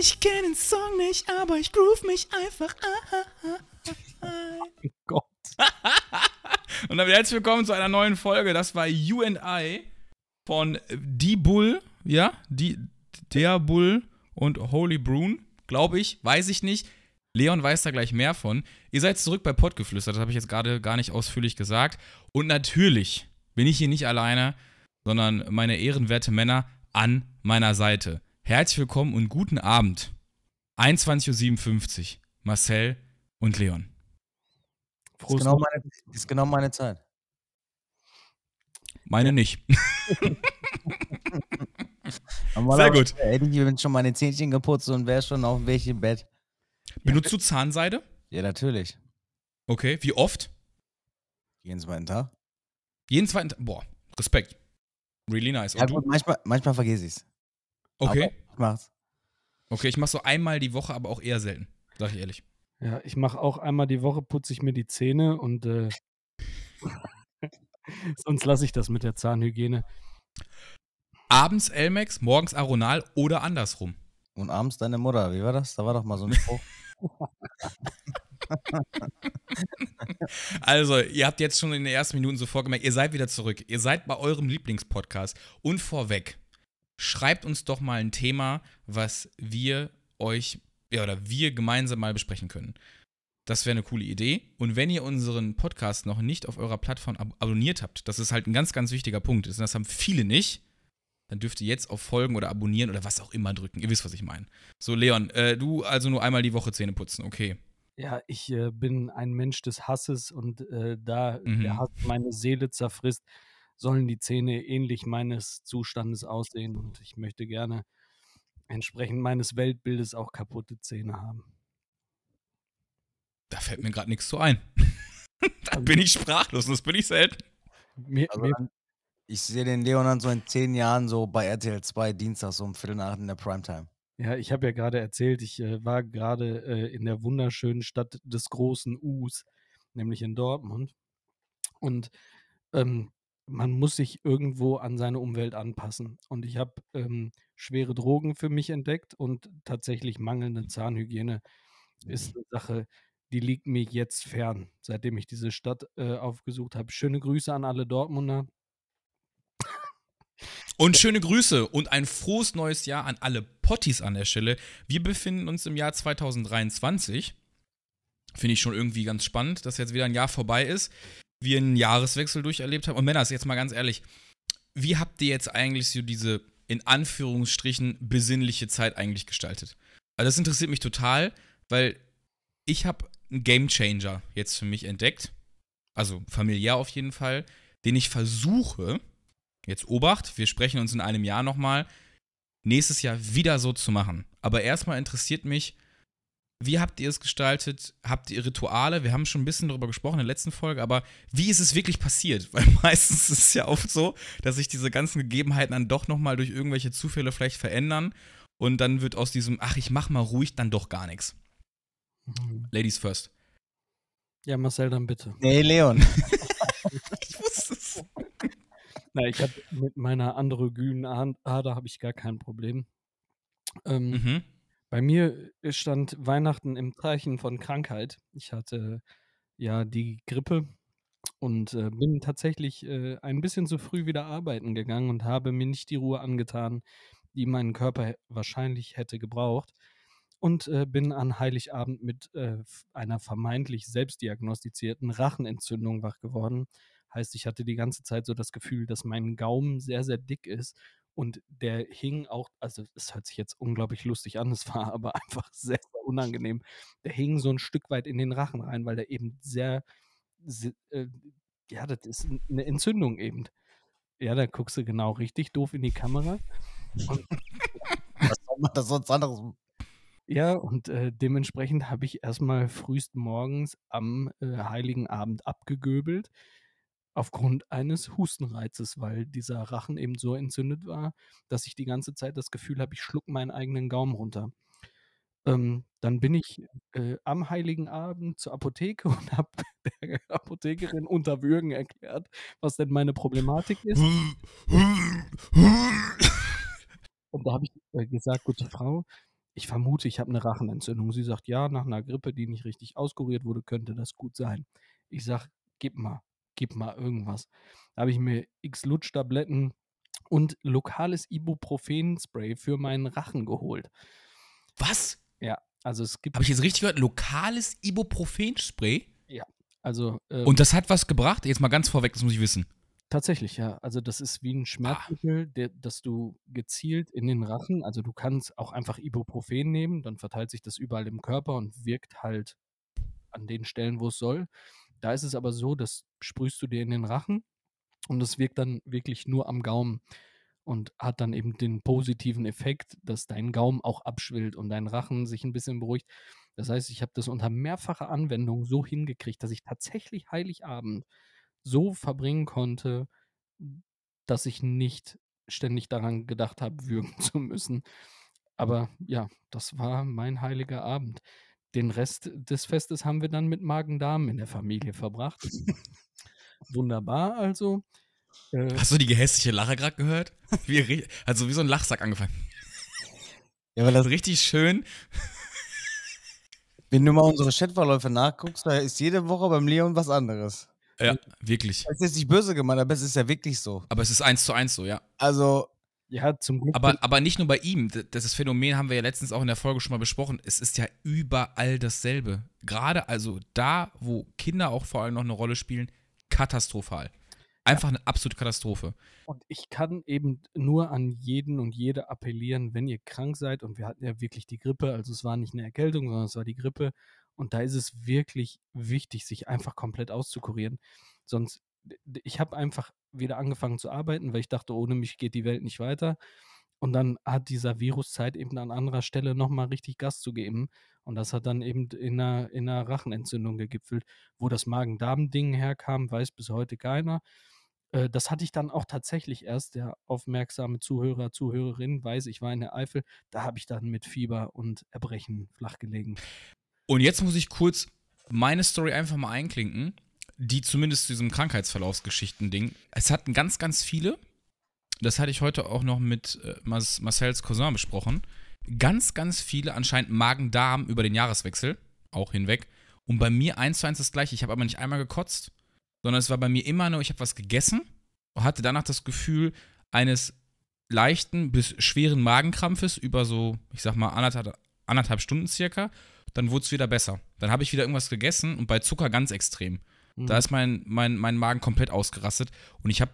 Ich kenne den Song nicht, aber ich groove mich einfach ein. Oh Gott. Und damit herzlich willkommen zu einer neuen Folge. Das war You and I von Die Bull, ja, die, der Bull und Holy Brune, glaube ich, weiß ich nicht. Leon weiß da gleich mehr von. Ihr seid zurück bei Pottgeflüster, das habe ich jetzt gerade gar nicht ausführlich gesagt. Und natürlich bin ich hier nicht alleine, sondern meine ehrenwerte Männer an meiner Seite. Herzlich willkommen und guten Abend. 21.57 Uhr. Marcel und Leon. Das ist, genau meine, das ist genau meine Zeit. Meine nicht. Sehr gut. Hätte ich schon meine Zähnchen geputzt und wäre schon auf welchem Bett. Benutzt du Zahnseide? Ja, natürlich. Okay, wie oft? Jeden zweiten Tag. Jeden zweiten Tag? Boah, Respekt. Really nice. Ja, gut, manchmal, manchmal vergesse ich es. Okay. Mach's. Okay, ich mach so einmal die Woche, aber auch eher selten. Sag ich ehrlich. Ja, ich mache auch einmal die Woche, putze ich mir die Zähne und äh, sonst lasse ich das mit der Zahnhygiene. Abends Elmex, morgens Aronal oder andersrum. Und abends deine Mutter, wie war das? Da war doch mal so ein Spruch. also, ihr habt jetzt schon in den ersten Minuten sofort gemerkt, ihr seid wieder zurück. Ihr seid bei eurem Lieblingspodcast. Und vorweg, schreibt uns doch mal ein Thema, was wir euch, ja, oder wir gemeinsam mal besprechen können. Das wäre eine coole Idee. Und wenn ihr unseren Podcast noch nicht auf eurer Plattform ab abonniert habt, das ist halt ein ganz, ganz wichtiger Punkt. Das haben viele nicht dann dürft ihr jetzt auf Folgen oder abonnieren oder was auch immer drücken. Ihr wisst, was ich meine. So, Leon, äh, du also nur einmal die Woche Zähne putzen, okay. Ja, ich äh, bin ein Mensch des Hasses und äh, da mhm. der Hass meine Seele zerfrisst, sollen die Zähne ähnlich meines Zustandes aussehen und ich möchte gerne entsprechend meines Weltbildes auch kaputte Zähne haben. Da fällt mir gerade nichts zu ein. da also, bin ich sprachlos und das bin ich selten. Mir, also mir, ich sehe den Leon dann so in zehn Jahren so bei RTL 2 Dienstag so um Viertel nach in der Primetime. Ja, ich habe ja gerade erzählt, ich äh, war gerade äh, in der wunderschönen Stadt des großen Us, nämlich in Dortmund. Und ähm, man muss sich irgendwo an seine Umwelt anpassen. Und ich habe ähm, schwere Drogen für mich entdeckt und tatsächlich mangelnde Zahnhygiene ist eine Sache, die liegt mir jetzt fern, seitdem ich diese Stadt äh, aufgesucht habe. Schöne Grüße an alle Dortmunder. Und schöne Grüße und ein frohes neues Jahr an alle Potties an der Stelle. Wir befinden uns im Jahr 2023. Finde ich schon irgendwie ganz spannend, dass jetzt wieder ein Jahr vorbei ist. Wir einen Jahreswechsel durcherlebt haben. Und Männer, jetzt mal ganz ehrlich, wie habt ihr jetzt eigentlich so diese in Anführungsstrichen besinnliche Zeit eigentlich gestaltet? Also das interessiert mich total, weil ich habe einen Gamechanger jetzt für mich entdeckt. Also familiär auf jeden Fall, den ich versuche, jetzt Obacht, wir sprechen uns in einem Jahr nochmal, nächstes Jahr wieder so zu machen. Aber erstmal interessiert mich, wie habt ihr es gestaltet? Habt ihr Rituale? Wir haben schon ein bisschen darüber gesprochen in der letzten Folge, aber wie ist es wirklich passiert? Weil meistens ist es ja oft so, dass sich diese ganzen Gegebenheiten dann doch nochmal durch irgendwelche Zufälle vielleicht verändern und dann wird aus diesem, ach, ich mach mal ruhig, dann doch gar nichts. Mhm. Ladies first. Ja, Marcel, dann bitte. Nee, Leon. ich wusste es. Na, ich habe mit meiner androgynen Ader habe ich gar kein Problem. Ähm, mhm. Bei mir stand Weihnachten im Zeichen von Krankheit. Ich hatte ja die Grippe und äh, bin tatsächlich äh, ein bisschen zu früh wieder arbeiten gegangen und habe mir nicht die Ruhe angetan, die mein Körper wahrscheinlich hätte gebraucht. Und äh, bin an Heiligabend mit äh, einer vermeintlich selbstdiagnostizierten Rachenentzündung wach geworden Heißt, ich hatte die ganze Zeit so das Gefühl, dass mein Gaumen sehr, sehr dick ist und der hing auch, also es hört sich jetzt unglaublich lustig an, es war aber einfach sehr, sehr unangenehm. Der hing so ein Stück weit in den Rachen rein, weil der eben sehr, sehr äh, ja, das ist eine Entzündung eben. Ja, da guckst du genau richtig doof in die Kamera. Und, Was soll man das sonst anderes? Ja, und äh, dementsprechend habe ich erstmal frühest morgens am äh, Heiligen Abend abgegöbelt aufgrund eines Hustenreizes, weil dieser Rachen eben so entzündet war, dass ich die ganze Zeit das Gefühl habe, ich schluck meinen eigenen Gaumen runter. Ähm, dann bin ich äh, am Heiligen Abend zur Apotheke und habe der Apothekerin unter Würgen erklärt, was denn meine Problematik ist. und da habe ich äh, gesagt, gute Frau, ich vermute, ich habe eine Rachenentzündung. Sie sagt, ja, nach einer Grippe, die nicht richtig auskuriert wurde, könnte das gut sein. Ich sage, gib mal, gib mal irgendwas. Da habe ich mir x Lutschtabletten und lokales Ibuprofen-Spray für meinen Rachen geholt. Was? Ja, also es gibt. Habe ich jetzt richtig gehört? Lokales Ibuprofen-Spray? Ja, also. Ähm, und das hat was gebracht? Jetzt mal ganz vorweg, das muss ich wissen. Tatsächlich, ja. Also das ist wie ein ah. Schmerzmittel, der, das du gezielt in den Rachen, also du kannst auch einfach Ibuprofen nehmen, dann verteilt sich das überall im Körper und wirkt halt an den Stellen, wo es soll. Da ist es aber so, das sprühst du dir in den Rachen und es wirkt dann wirklich nur am Gaumen und hat dann eben den positiven Effekt, dass dein Gaumen auch abschwillt und dein Rachen sich ein bisschen beruhigt. Das heißt, ich habe das unter mehrfacher Anwendung so hingekriegt, dass ich tatsächlich Heiligabend so verbringen konnte, dass ich nicht ständig daran gedacht habe, würgen zu müssen. Aber ja, das war mein heiliger Abend. Den Rest des Festes haben wir dann mit Magen-Darm in der Familie verbracht. Wunderbar, also. Äh, Hast du die gehässliche Lache gerade gehört? Wie, also wie so ein Lachsack angefangen. Ja, weil das richtig schön. Wenn du mal unsere Chatverläufe nachguckst, da ist jede Woche beim Leon was anderes. Ja, wirklich. Das ist jetzt nicht böse gemeint, aber es ist ja wirklich so. Aber es ist eins zu eins so, ja. Also. Ja, zum Glück. Aber, aber nicht nur bei ihm. Das Phänomen haben wir ja letztens auch in der Folge schon mal besprochen. Es ist ja überall dasselbe. Gerade also da, wo Kinder auch vor allem noch eine Rolle spielen, katastrophal. Einfach eine absolute Katastrophe. Und ich kann eben nur an jeden und jede appellieren, wenn ihr krank seid, und wir hatten ja wirklich die Grippe, also es war nicht eine Erkältung, sondern es war die Grippe, und da ist es wirklich wichtig, sich einfach komplett auszukurieren. Sonst, ich habe einfach wieder angefangen zu arbeiten, weil ich dachte, ohne mich geht die Welt nicht weiter. Und dann hat dieser Viruszeit eben an anderer Stelle nochmal richtig Gas zu geben. Und das hat dann eben in einer, in einer Rachenentzündung gegipfelt. Wo das Magen-Darm-Ding herkam, weiß bis heute keiner. Äh, das hatte ich dann auch tatsächlich erst. Der aufmerksame Zuhörer, Zuhörerin weiß, ich war in der Eifel. Da habe ich dann mit Fieber und Erbrechen flachgelegen. Und jetzt muss ich kurz meine Story einfach mal einklinken, die zumindest zu diesem Krankheitsverlaufsgeschichten-Ding. Es hatten ganz, ganz viele. Das hatte ich heute auch noch mit äh, Marcells Cousin besprochen. Ganz, ganz viele anscheinend Magen-Darm über den Jahreswechsel, auch hinweg. Und bei mir eins zu eins das gleiche. Ich habe aber nicht einmal gekotzt, sondern es war bei mir immer nur, ich habe was gegessen und hatte danach das Gefühl eines leichten bis schweren Magenkrampfes über so, ich sag mal, anderthalb, anderthalb Stunden circa dann wurde es wieder besser. Dann habe ich wieder irgendwas gegessen und bei Zucker ganz extrem. Mhm. Da ist mein, mein, mein Magen komplett ausgerastet und ich habe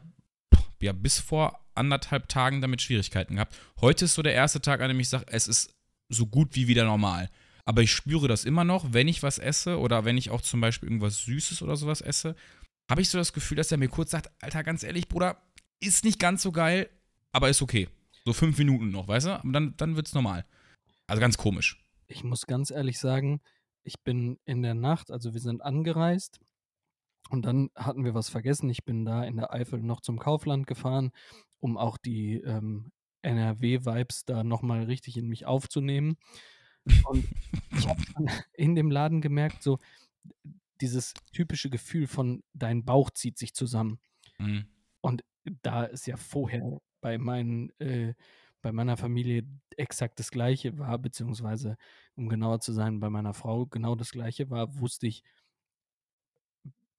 ja bis vor anderthalb Tagen damit Schwierigkeiten gehabt. Heute ist so der erste Tag, an dem ich sage, es ist so gut wie wieder normal. Aber ich spüre das immer noch, wenn ich was esse oder wenn ich auch zum Beispiel irgendwas Süßes oder sowas esse, habe ich so das Gefühl, dass er mir kurz sagt, Alter, ganz ehrlich, Bruder, ist nicht ganz so geil, aber ist okay. So fünf Minuten noch, weißt du? Und dann, dann wird es normal. Also ganz komisch ich muss ganz ehrlich sagen, ich bin in der Nacht, also wir sind angereist und dann hatten wir was vergessen. Ich bin da in der Eifel noch zum Kaufland gefahren, um auch die ähm, NRW-Vibes da nochmal richtig in mich aufzunehmen. Und ich habe in dem Laden gemerkt, so dieses typische Gefühl von dein Bauch zieht sich zusammen. Mhm. Und da ist ja vorher bei meinen äh, bei meiner Familie exakt das Gleiche war, beziehungsweise, um genauer zu sein, bei meiner Frau genau das Gleiche war, wusste ich,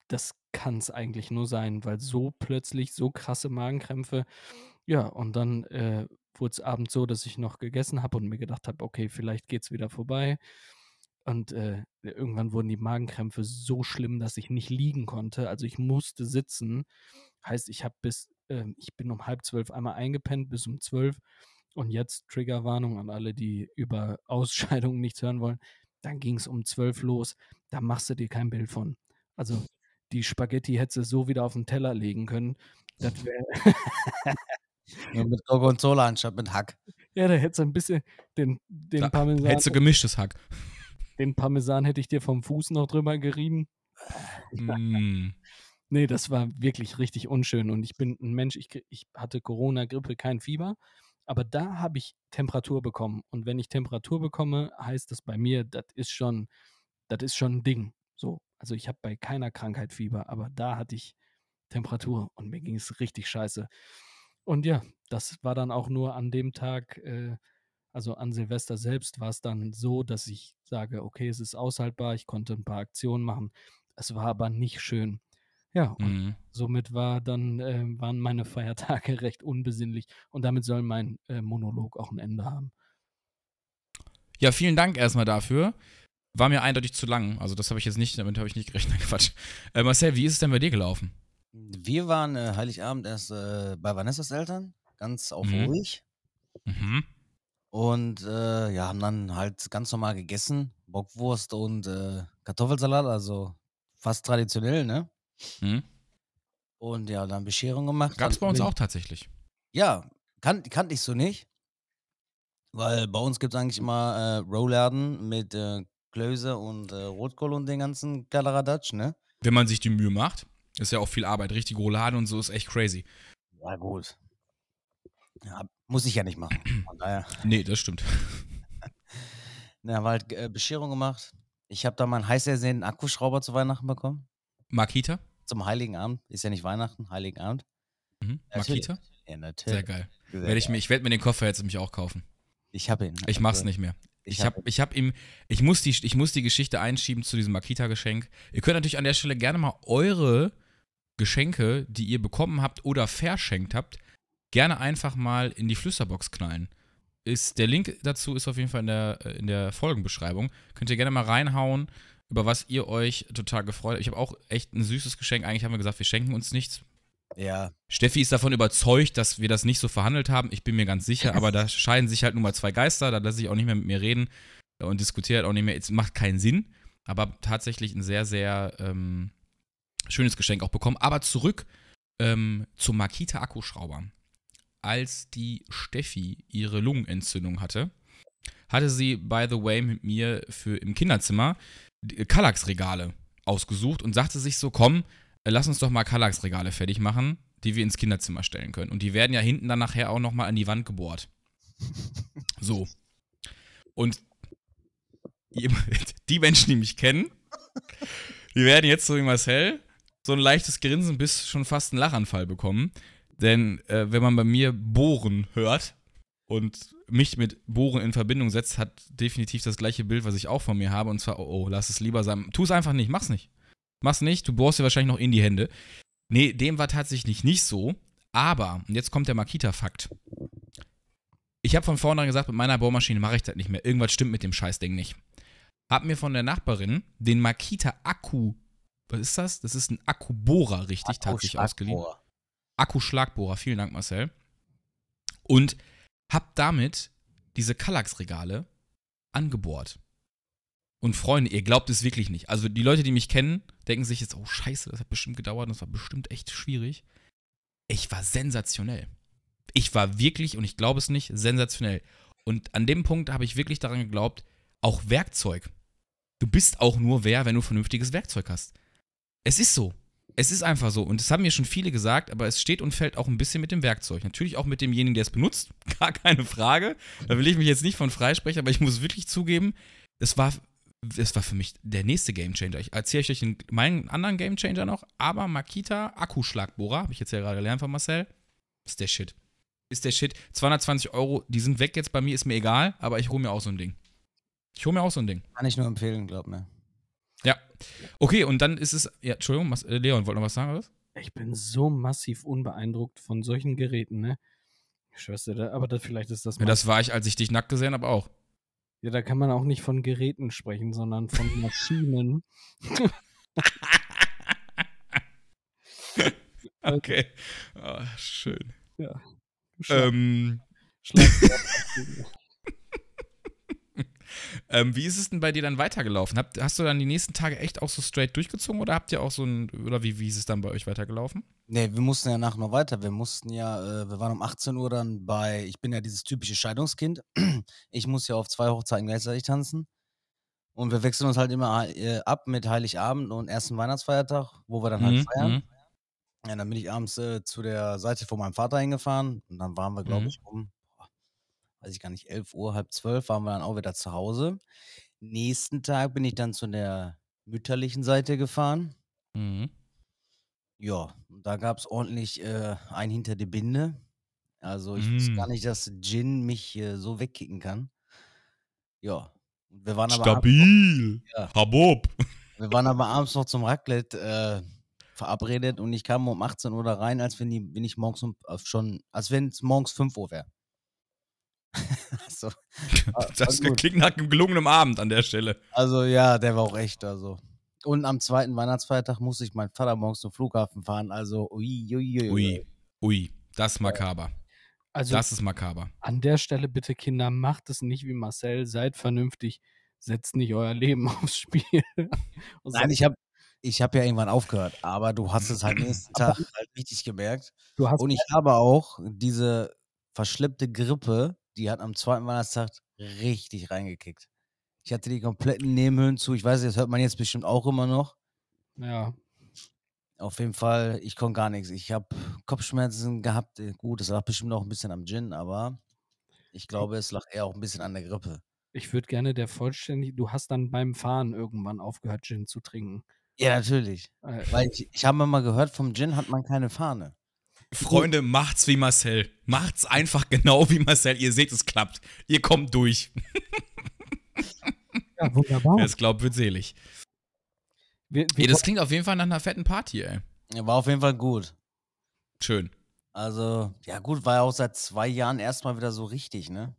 das kann es eigentlich nur sein, weil so plötzlich so krasse Magenkrämpfe, ja, und dann äh, wurde es abends so, dass ich noch gegessen habe und mir gedacht habe, okay, vielleicht geht es wieder vorbei. Und äh, irgendwann wurden die Magenkrämpfe so schlimm, dass ich nicht liegen konnte. Also ich musste sitzen. Heißt, ich habe bis, äh, ich bin um halb zwölf einmal eingepennt bis um zwölf und jetzt Triggerwarnung an alle, die über Ausscheidungen nichts hören wollen. Dann ging es um zwölf los. Da machst du dir kein Bild von. Also die Spaghetti hättest du so wieder auf den Teller legen können. Das wäre. ja, mit Gorgonzola anstatt mit Hack. Ja, da hättest du ein bisschen den, den da, Parmesan. Hättest du gemischtes Hack. Den Parmesan hätte ich dir vom Fuß noch drüber gerieben. Mm. Nee, das war wirklich richtig unschön. Und ich bin ein Mensch, ich, ich hatte Corona, Grippe, kein Fieber. Aber da habe ich Temperatur bekommen. Und wenn ich Temperatur bekomme, heißt das bei mir, das ist schon, das ist schon ein Ding. So. Also ich habe bei keiner Krankheit Fieber, aber da hatte ich Temperatur und mir ging es richtig scheiße. Und ja, das war dann auch nur an dem Tag, äh, Also an Silvester selbst war es dann so, dass ich sage, okay, es ist aushaltbar, ich konnte ein paar Aktionen machen. Es war aber nicht schön. Ja, und mhm. somit war dann, äh, waren meine Feiertage recht unbesinnlich und damit soll mein äh, Monolog auch ein Ende haben. Ja, vielen Dank erstmal dafür. War mir eindeutig zu lang. Also das habe ich jetzt nicht, damit habe ich nicht gerechnet. Quatsch. Äh, Marcel, wie ist es denn bei dir gelaufen? Wir waren äh, Heiligabend erst äh, bei Vanessas Eltern, ganz auf mhm. ruhig. Mhm. Und äh, ja, haben dann halt ganz normal gegessen. Bockwurst und äh, Kartoffelsalat, also fast traditionell, ne? Mhm. Und ja, dann Bescherung gemacht. Gab es bei uns auch tatsächlich. Ja, kan kannte ich so nicht. Weil bei uns gibt es eigentlich immer äh, Rouladen mit äh, Klöße und äh, Rotkohl und den ganzen Kalaradatsch, ne? Wenn man sich die Mühe macht, ist ja auch viel Arbeit. Richtig Rouladen und so ist echt crazy. Ja, gut. Ja, muss ich ja nicht machen. Von daher. Nee, das stimmt. Na, haben wir halt äh, Bescherung gemacht. Ich habe da meinen heiß ersehnten Akkuschrauber zu Weihnachten bekommen. Makita? Zum Heiligen Abend. Ist ja nicht Weihnachten, Heiligen Abend. Mhm. Makita? Ja, natürlich. Sehr geil. Sehr werd ich, ich werde mir den Koffer jetzt nämlich auch kaufen. Ich habe ihn. Ich mach's also, nicht mehr. Ich habe ich hab ihm, ich muss, die, ich muss die Geschichte einschieben zu diesem Makita-Geschenk. Ihr könnt natürlich an der Stelle gerne mal eure Geschenke, die ihr bekommen habt oder verschenkt habt, gerne einfach mal in die Flüsterbox knallen. Ist, der Link dazu ist auf jeden Fall in der, äh, in der Folgenbeschreibung. Könnt ihr gerne mal reinhauen, über was ihr euch total gefreut habt. Ich habe auch echt ein süßes Geschenk. Eigentlich haben wir gesagt, wir schenken uns nichts. Ja. Steffi ist davon überzeugt, dass wir das nicht so verhandelt haben. Ich bin mir ganz sicher, aber da scheiden sich halt nun mal zwei Geister. Da lasse ich auch nicht mehr mit mir reden und diskutiert auch nicht mehr. Es macht keinen Sinn. Aber tatsächlich ein sehr, sehr ähm, schönes Geschenk auch bekommen. Aber zurück ähm, zum Makita Akkuschrauber. Als die Steffi ihre Lungenentzündung hatte, hatte sie, by the way, mit mir für im Kinderzimmer Kallax-Regale ausgesucht und sagte sich so: Komm, lass uns doch mal Kallax-Regale fertig machen, die wir ins Kinderzimmer stellen können. Und die werden ja hinten dann nachher auch nochmal an die Wand gebohrt. So. Und die Menschen, die mich kennen, die werden jetzt so wie Marcel so ein leichtes Grinsen bis schon fast einen Lachanfall bekommen. Denn äh, wenn man bei mir Bohren hört und mich mit Bohren in Verbindung setzt, hat definitiv das gleiche Bild, was ich auch von mir habe. Und zwar, oh, oh lass es lieber sein. Tu es einfach nicht, mach's nicht. Mach's nicht, du bohrst dir wahrscheinlich noch in die Hände. Nee, dem war tatsächlich nicht so. Aber, und jetzt kommt der Makita-Fakt. Ich habe von vornherein gesagt, mit meiner Bohrmaschine mache ich das nicht mehr. Irgendwas stimmt mit dem Scheißding nicht. Hab mir von der Nachbarin den Makita-Akku, was ist das? Das ist ein Akkubohrer, richtig, tatsächlich ausgeliehen. Akkuschlagbohrer, vielen Dank, Marcel. Und hab damit diese Kallax-Regale angebohrt. Und Freunde, ihr glaubt es wirklich nicht. Also die Leute, die mich kennen, denken sich jetzt, oh scheiße, das hat bestimmt gedauert, das war bestimmt echt schwierig. Ich war sensationell. Ich war wirklich, und ich glaube es nicht, sensationell. Und an dem Punkt habe ich wirklich daran geglaubt, auch Werkzeug. Du bist auch nur wer, wenn du vernünftiges Werkzeug hast. Es ist so. Es ist einfach so. Und das haben mir schon viele gesagt, aber es steht und fällt auch ein bisschen mit dem Werkzeug. Natürlich auch mit demjenigen, der es benutzt. Gar keine Frage. Da will ich mich jetzt nicht von freisprechen, aber ich muss wirklich zugeben, es war das war für mich der nächste Gamechanger. Ich erzähle euch den, meinen anderen Gamechanger noch, aber Makita Akkuschlagbohrer, habe ich jetzt ja gerade gelernt von Marcel, ist der Shit. Ist der Shit. 220 Euro, die sind weg jetzt bei mir, ist mir egal, aber ich hole mir auch so ein Ding. Ich hole mir auch so ein Ding. Kann ich nur empfehlen, glaub mir. Ja. Okay, und dann ist es. Ja, Entschuldigung, äh, Leon, wollt noch was sagen, oder was? Ich bin so massiv unbeeindruckt von solchen Geräten, ne? Schwester, aber das, vielleicht ist das. Ja, das war ich, als ich dich nackt gesehen habe, auch. Ja, da kann man auch nicht von Geräten sprechen, sondern von Maschinen. okay. Oh, schön. Ja. Schlag. Ähm. Schlag. Ähm, wie ist es denn bei dir dann weitergelaufen? Hast, hast du dann die nächsten Tage echt auch so straight durchgezogen oder habt ihr auch so ein, oder wie, wie ist es dann bei euch weitergelaufen? Nee, wir mussten ja nachher noch weiter. Wir mussten ja, äh, wir waren um 18 Uhr dann bei, ich bin ja dieses typische Scheidungskind. Ich muss ja auf zwei Hochzeiten gleichzeitig tanzen. Und wir wechseln uns halt immer äh, ab mit Heiligabend und ersten Weihnachtsfeiertag, wo wir dann halt mhm, feiern. Mhm. Ja, dann bin ich abends äh, zu der Seite von meinem Vater hingefahren und dann waren wir, glaube mhm. ich, um weiß ich gar nicht, 11 Uhr, halb zwölf waren wir dann auch wieder zu Hause. Nächsten Tag bin ich dann zu der mütterlichen Seite gefahren. Mhm. Ja, da gab es ordentlich äh, ein hinter die Binde. Also ich wusste gar mm. nicht, dass Gin mich äh, so wegkicken kann. Ja. Wir waren aber Stabil. Abends, ja. Habob. Wir waren aber abends noch zum Raclette äh, verabredet und ich kam um 18 Uhr da rein, als wenn, die, wenn ich morgens um, äh, schon, als wenn es morgens 5 Uhr wäre. so. Das klingt nach einem gelungenen Abend an der Stelle. Also ja, der war auch echt. Also. Und am zweiten Weihnachtsfeiertag musste ich meinen Vater morgens zum Flughafen fahren. Also ui, ui, ui. Ui, ui das ist makaber. Also, das ist makaber. An der Stelle bitte, Kinder, macht es nicht wie Marcel, seid vernünftig, setzt nicht euer Leben aufs Spiel. Nein, ich habe ich hab ja irgendwann aufgehört, aber du hast es halt nächsten Tag halt richtig gemerkt. Und ich habe auch diese verschleppte Grippe, die hat am zweiten Weihnachtstag richtig reingekickt. Ich hatte die kompletten Nebenhöhlen zu. Ich weiß, das hört man jetzt bestimmt auch immer noch. Ja. Auf jeden Fall, ich konnte gar nichts. Ich habe Kopfschmerzen gehabt. Äh, gut, das lag bestimmt auch ein bisschen am Gin, aber ich glaube, es lag eher auch ein bisschen an der Grippe. Ich würde gerne der vollständig, du hast dann beim Fahren irgendwann aufgehört, Gin zu trinken. Ja, natürlich. Äh, Weil ich, ich habe mal gehört, vom Gin hat man keine Fahne. Freunde, macht's wie Marcel. Macht's einfach genau wie Marcel. Ihr seht, es klappt. Ihr kommt durch. ja, wunderbar. Wer es glaubt, wird selig. Wir, wir ja, das klingt auf jeden Fall nach einer fetten Party, ey. War auf jeden Fall gut. Schön. Also, ja gut, war ja auch seit zwei Jahren erstmal wieder so richtig, ne?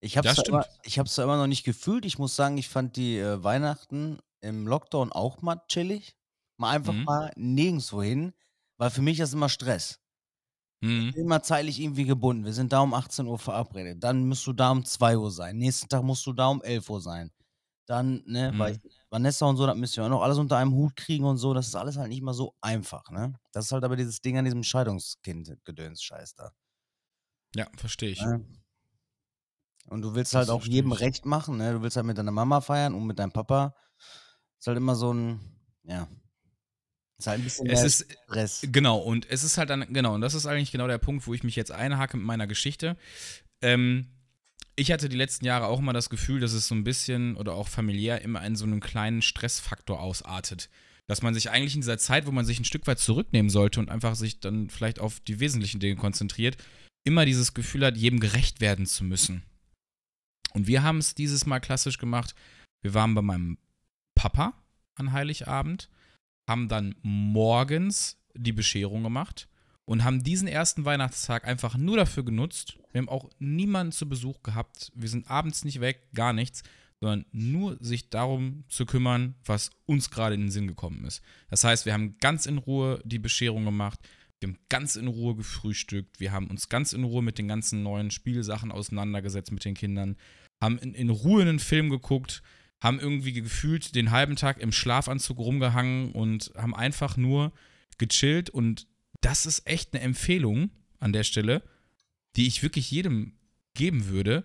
Ich habe es immer, zwar immer noch nicht gefühlt. Ich muss sagen, ich fand die äh, Weihnachten im Lockdown auch mal chillig. Mal einfach mhm. mal nirgendwo hin, weil für mich ist immer Stress. Mhm. Ich bin immer zeitlich irgendwie gebunden. Wir sind da um 18 Uhr verabredet. Dann musst du da um 2 Uhr sein. Nächsten Tag musst du da um 11 Uhr sein. Dann, ne, mhm. weil ich, Vanessa und so, das müssen wir auch noch alles unter einem Hut kriegen und so. Das ist alles halt nicht mal so einfach, ne? Das ist halt aber dieses Ding an diesem Scheidungskind-Gedöns-Scheiß da. Ja, verstehe ich. Ja. Und du willst halt auch jedem recht machen, ne? Du willst halt mit deiner Mama feiern und mit deinem Papa. Ist halt immer so ein, ja. Ist halt ein bisschen es ist, Stress. Genau, und es ist halt dann, genau, und das ist eigentlich genau der Punkt, wo ich mich jetzt einhake mit meiner Geschichte. Ähm, ich hatte die letzten Jahre auch immer das Gefühl, dass es so ein bisschen oder auch familiär immer in so einem kleinen Stressfaktor ausartet. Dass man sich eigentlich in dieser Zeit, wo man sich ein Stück weit zurücknehmen sollte und einfach sich dann vielleicht auf die wesentlichen Dinge konzentriert, immer dieses Gefühl hat, jedem gerecht werden zu müssen. Und wir haben es dieses Mal klassisch gemacht. Wir waren bei meinem Papa an Heiligabend, haben dann morgens die Bescherung gemacht und haben diesen ersten Weihnachtstag einfach nur dafür genutzt. Wir haben auch niemanden zu Besuch gehabt. Wir sind abends nicht weg, gar nichts, sondern nur sich darum zu kümmern, was uns gerade in den Sinn gekommen ist. Das heißt, wir haben ganz in Ruhe die Bescherung gemacht. Wir haben ganz in Ruhe gefrühstückt. Wir haben uns ganz in Ruhe mit den ganzen neuen Spielsachen auseinandergesetzt mit den Kindern. Haben in, in Ruhe einen Film geguckt. Haben irgendwie gefühlt den halben Tag im Schlafanzug rumgehangen und haben einfach nur gechillt und das ist echt eine Empfehlung an der Stelle, die ich wirklich jedem geben würde.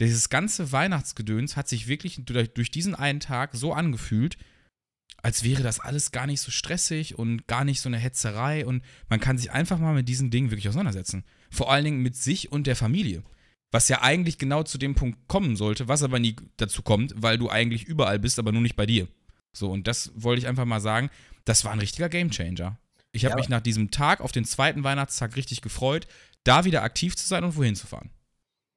Dieses ganze Weihnachtsgedöns hat sich wirklich durch diesen einen Tag so angefühlt, als wäre das alles gar nicht so stressig und gar nicht so eine Hetzerei und man kann sich einfach mal mit diesen Dingen wirklich auseinandersetzen. Vor allen Dingen mit sich und der Familie. Was ja eigentlich genau zu dem Punkt kommen sollte, was aber nie dazu kommt, weil du eigentlich überall bist, aber nur nicht bei dir. So, und das wollte ich einfach mal sagen. Das war ein richtiger Gamechanger. Ich habe ja, mich nach diesem Tag auf den zweiten Weihnachtstag richtig gefreut, da wieder aktiv zu sein und wohin zu fahren.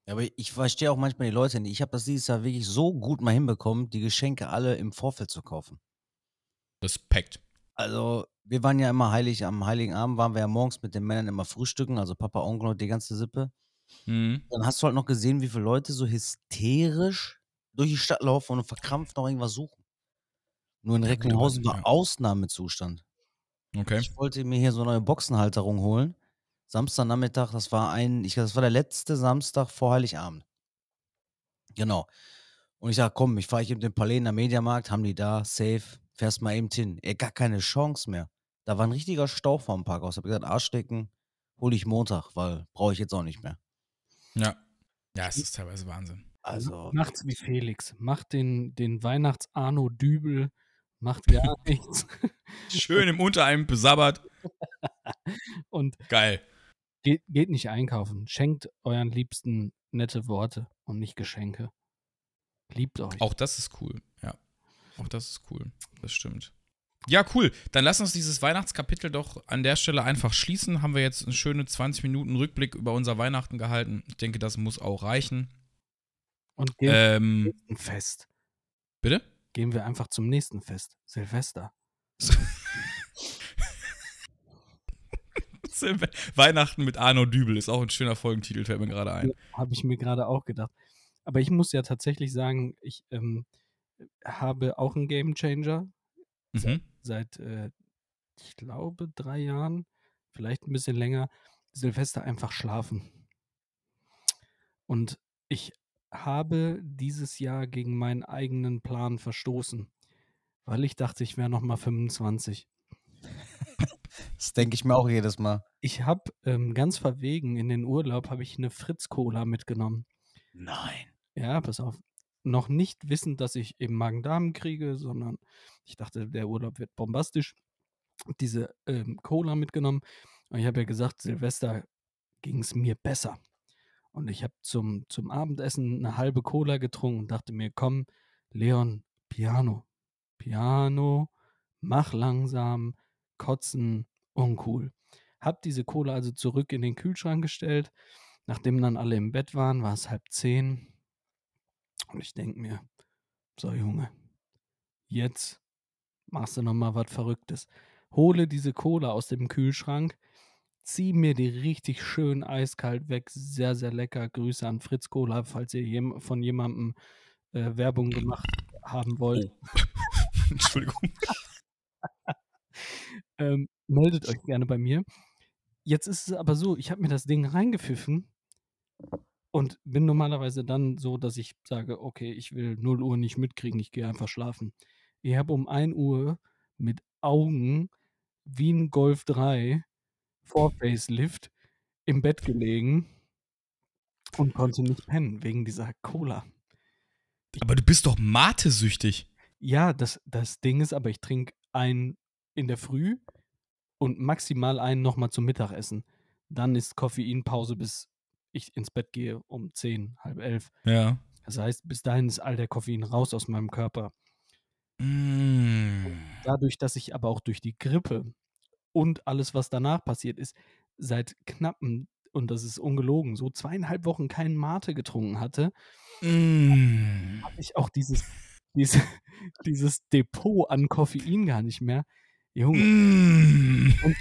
Ja, aber ich verstehe auch manchmal die Leute nicht. Ich habe das dieses Jahr wirklich so gut mal hinbekommen, die Geschenke alle im Vorfeld zu kaufen. Respekt. Also, wir waren ja immer heilig, am Heiligen Abend waren wir ja morgens mit den Männern immer frühstücken, also Papa, Onkel und die ganze Sippe. Mhm. Dann hast du halt noch gesehen, wie viele Leute so hysterisch durch die Stadt laufen und verkrampft noch irgendwas suchen. Nur in Recklinghausen war ja. Ausnahmezustand. Okay. Ich wollte mir hier so eine neue Boxenhalterung holen. Samstagnachmittag, das war ein, ich das war der letzte Samstag vor Heiligabend. Genau. Und ich sag, komm, ich fahre ich eben den Palais in der Mediamarkt, haben die da, safe, fährst mal eben hin. Ey, gar keine Chance mehr. Da war ein richtiger Stau vor dem Parkhaus. Hab gesagt, Arschdecken, hole ich Montag, weil brauche ich jetzt auch nicht mehr. Ja. Ja, es ist teilweise Wahnsinn. Also. Macht's wie Felix. Macht den, den Weihnachts-Arno Dübel macht gar nichts. Schön im Unterheim besabbert. und geil. Geht, geht nicht einkaufen. Schenkt euren Liebsten nette Worte und nicht Geschenke. Liebt euch. Auch das ist cool, ja. Auch das ist cool. Das stimmt. Ja, cool. Dann lass uns dieses Weihnachtskapitel doch an der Stelle einfach schließen. Haben wir jetzt einen schönen 20 Minuten Rückblick über unser Weihnachten gehalten. Ich denke, das muss auch reichen. Und gehen ähm, wir zum nächsten Fest. Bitte? Gehen wir einfach zum nächsten Fest. Silvester. Weihnachten mit Arno Dübel ist auch ein schöner Folgentitel, fällt mir gerade ein. Habe ich mir gerade auch gedacht. Aber ich muss ja tatsächlich sagen, ich ähm, habe auch einen Game Changer. Mhm. Seit, seit äh, ich glaube, drei Jahren, vielleicht ein bisschen länger, Silvester einfach schlafen. Und ich habe dieses Jahr gegen meinen eigenen Plan verstoßen, weil ich dachte, ich wäre noch mal 25. Das denke ich mir auch jedes Mal. Ich habe ähm, ganz verwegen in den Urlaub habe ich eine Fritz Cola mitgenommen. Nein. Ja, pass auf. Noch nicht wissend, dass ich eben Magen-Darm kriege, sondern ich dachte, der Urlaub wird bombastisch. Diese ähm, Cola mitgenommen. Und ich habe ja gesagt, Silvester ging es mir besser. Und ich habe zum, zum Abendessen eine halbe Cola getrunken und dachte mir, komm, Leon, Piano. Piano, mach langsam, kotzen, uncool. Hab diese Cola also zurück in den Kühlschrank gestellt. Nachdem dann alle im Bett waren, war es halb zehn. Und ich denke mir, so Junge, jetzt machst du nochmal was Verrücktes. Hole diese Cola aus dem Kühlschrank, zieh mir die richtig schön eiskalt weg. Sehr, sehr lecker. Grüße an Fritz Cola, falls ihr von jemandem äh, Werbung gemacht haben wollt. Oh. Entschuldigung. ähm, meldet euch gerne bei mir. Jetzt ist es aber so, ich habe mir das Ding reingepfiffen und bin normalerweise dann so, dass ich sage, okay, ich will 0 Uhr nicht mitkriegen, ich gehe einfach schlafen. Ich habe um 1 Uhr mit Augen wie ein Golf 3 vor Facelift im Bett gelegen und konnte nicht pennen wegen dieser Cola. Aber du bist doch Mate-süchtig. Ja, das, das Ding ist aber, ich trinke einen in der Früh und maximal einen nochmal zum Mittagessen. Dann ist Koffeinpause, bis ich ins Bett gehe um 10, halb elf. Ja. Das heißt, bis dahin ist all der Koffein raus aus meinem Körper. Mm. Dadurch, dass ich aber auch durch die Grippe und alles, was danach passiert ist, seit knappen, und das ist ungelogen, so zweieinhalb Wochen keinen Mate getrunken hatte, mm. habe ich auch dieses, diese, dieses Depot an Koffein gar nicht mehr. Junge. Mm. Und,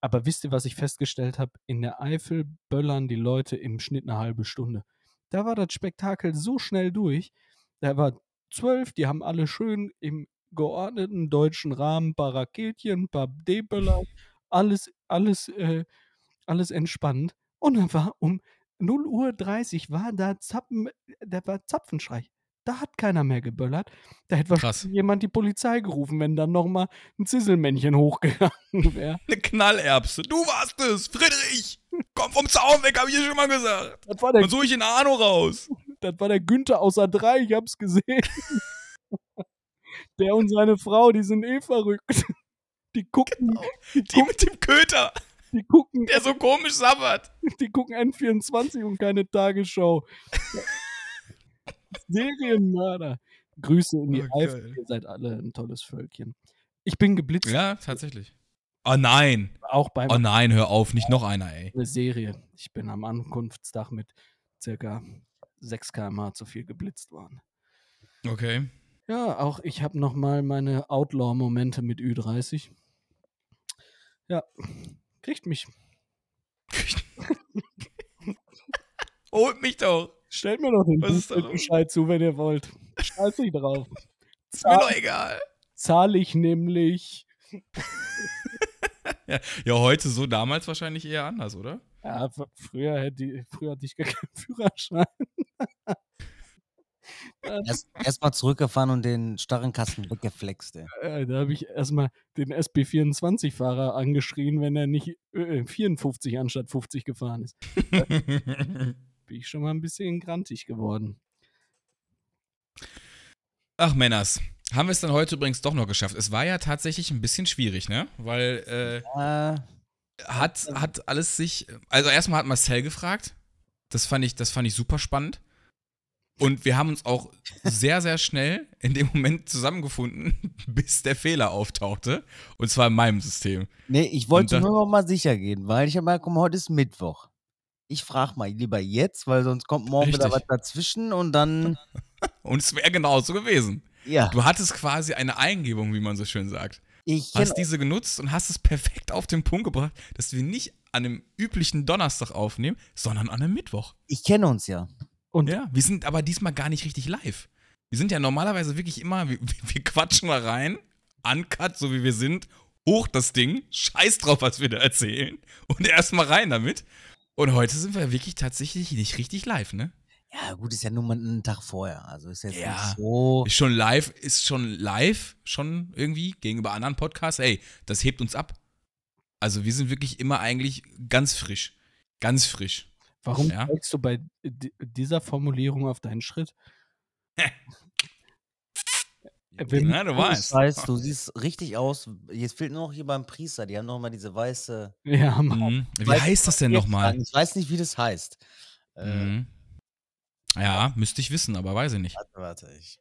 aber wisst ihr, was ich festgestellt habe? In der Eifel böllern die Leute im Schnitt eine halbe Stunde. Da war das Spektakel so schnell durch. Da war zwölf, die haben alle schön im geordneten deutschen Rahmen, paar Raketchen, paar D-Böller, alles, alles, äh, alles entspannt. Und dann war um 0 Uhr 30 war da Zappen, da war Zapfenschrei. Da hat keiner mehr geböllert. Da hätte wahrscheinlich jemand die Polizei gerufen, wenn dann nochmal ein Zisselmännchen hochgegangen wäre. Eine Knallerbse. Du warst es, Friedrich! Komm vom Zaun weg, hab ich dir schon mal gesagt. Das war der, Und suche ich in Arno raus. Das war der Günther außer drei, ich hab's gesehen. Der und seine Frau, die sind eh verrückt. Die gucken. Genau. Die, die gucken, mit dem Köter. Die gucken. Der so komisch sabbert. Die gucken N24 und keine Tagesschau. Serienmörder. Grüße in die oh, Eifel. Ihr seid alle ein tolles Völkchen. Ich bin geblitzt. Ja, tatsächlich. Oh nein. Auch beim. Oh nein, hör auf, nicht noch einer, ey. Eine Serie. Ich bin am Ankunftstag mit circa 6 km zu viel geblitzt worden. Okay. Ja, auch ich habe nochmal meine Outlaw-Momente mit Ü30. Ja, kriegt mich. Holt mich doch. Stellt mir doch den Bescheid zu, wenn ihr wollt. Scheiß ich drauf. Ist mir doch egal. Zahle ich nämlich. ja, ja, heute so, damals wahrscheinlich eher anders, oder? Ja, früher, hätte, früher hatte ich gar keinen Führerschein. Erst, erstmal zurückgefahren und den starren Kasten weggeflext. Äh, da habe ich erstmal den SB24-Fahrer angeschrien, wenn er nicht äh, 54 anstatt 50 gefahren ist. Bin ich schon mal ein bisschen grantig geworden. Ach, Männers. Haben wir es dann heute übrigens doch noch geschafft. Es war ja tatsächlich ein bisschen schwierig, ne? Weil, äh, ja. hat, hat alles sich. Also, erstmal hat Marcel gefragt. Das fand ich, das fand ich super spannend. Und wir haben uns auch sehr, sehr schnell in dem Moment zusammengefunden, bis der Fehler auftauchte. Und zwar in meinem System. Nee, ich wollte dann, nur noch mal sicher gehen, weil ich habe mal, mal, heute ist Mittwoch. Ich frage mal lieber jetzt, weil sonst kommt morgen richtig. wieder was dazwischen und dann. und es wäre genauso gewesen. Ja. Du hattest quasi eine Eingebung, wie man so schön sagt. Ich hast diese genutzt und hast es perfekt auf den Punkt gebracht, dass wir nicht an einem üblichen Donnerstag aufnehmen, sondern an einem Mittwoch. Ich kenne uns ja. Und ja, wir sind aber diesmal gar nicht richtig live. Wir sind ja normalerweise wirklich immer, wir, wir quatschen mal rein, uncut, so wie wir sind, hoch das Ding, scheiß drauf, was wir da erzählen und erstmal rein damit. Und heute sind wir wirklich tatsächlich nicht richtig live, ne? Ja, gut, ist ja nur mal einen Tag vorher. Also ist jetzt ja, nicht so. Ist schon live, ist schon live, schon irgendwie gegenüber anderen Podcasts. Ey, das hebt uns ab. Also wir sind wirklich immer eigentlich ganz frisch. Ganz frisch. Warum ja? du bei dieser Formulierung auf deinen Schritt? Ja, du weißt. weißt. Du siehst richtig aus. Jetzt fehlt nur noch hier beim Priester. Die haben noch mal diese weiße. Ja, mhm. Wie weiße heißt das denn nochmal? Ich weiß nicht, wie das heißt. Äh, mhm. Ja, müsste ich wissen, aber weiß ich nicht. Warte, warte. Ich,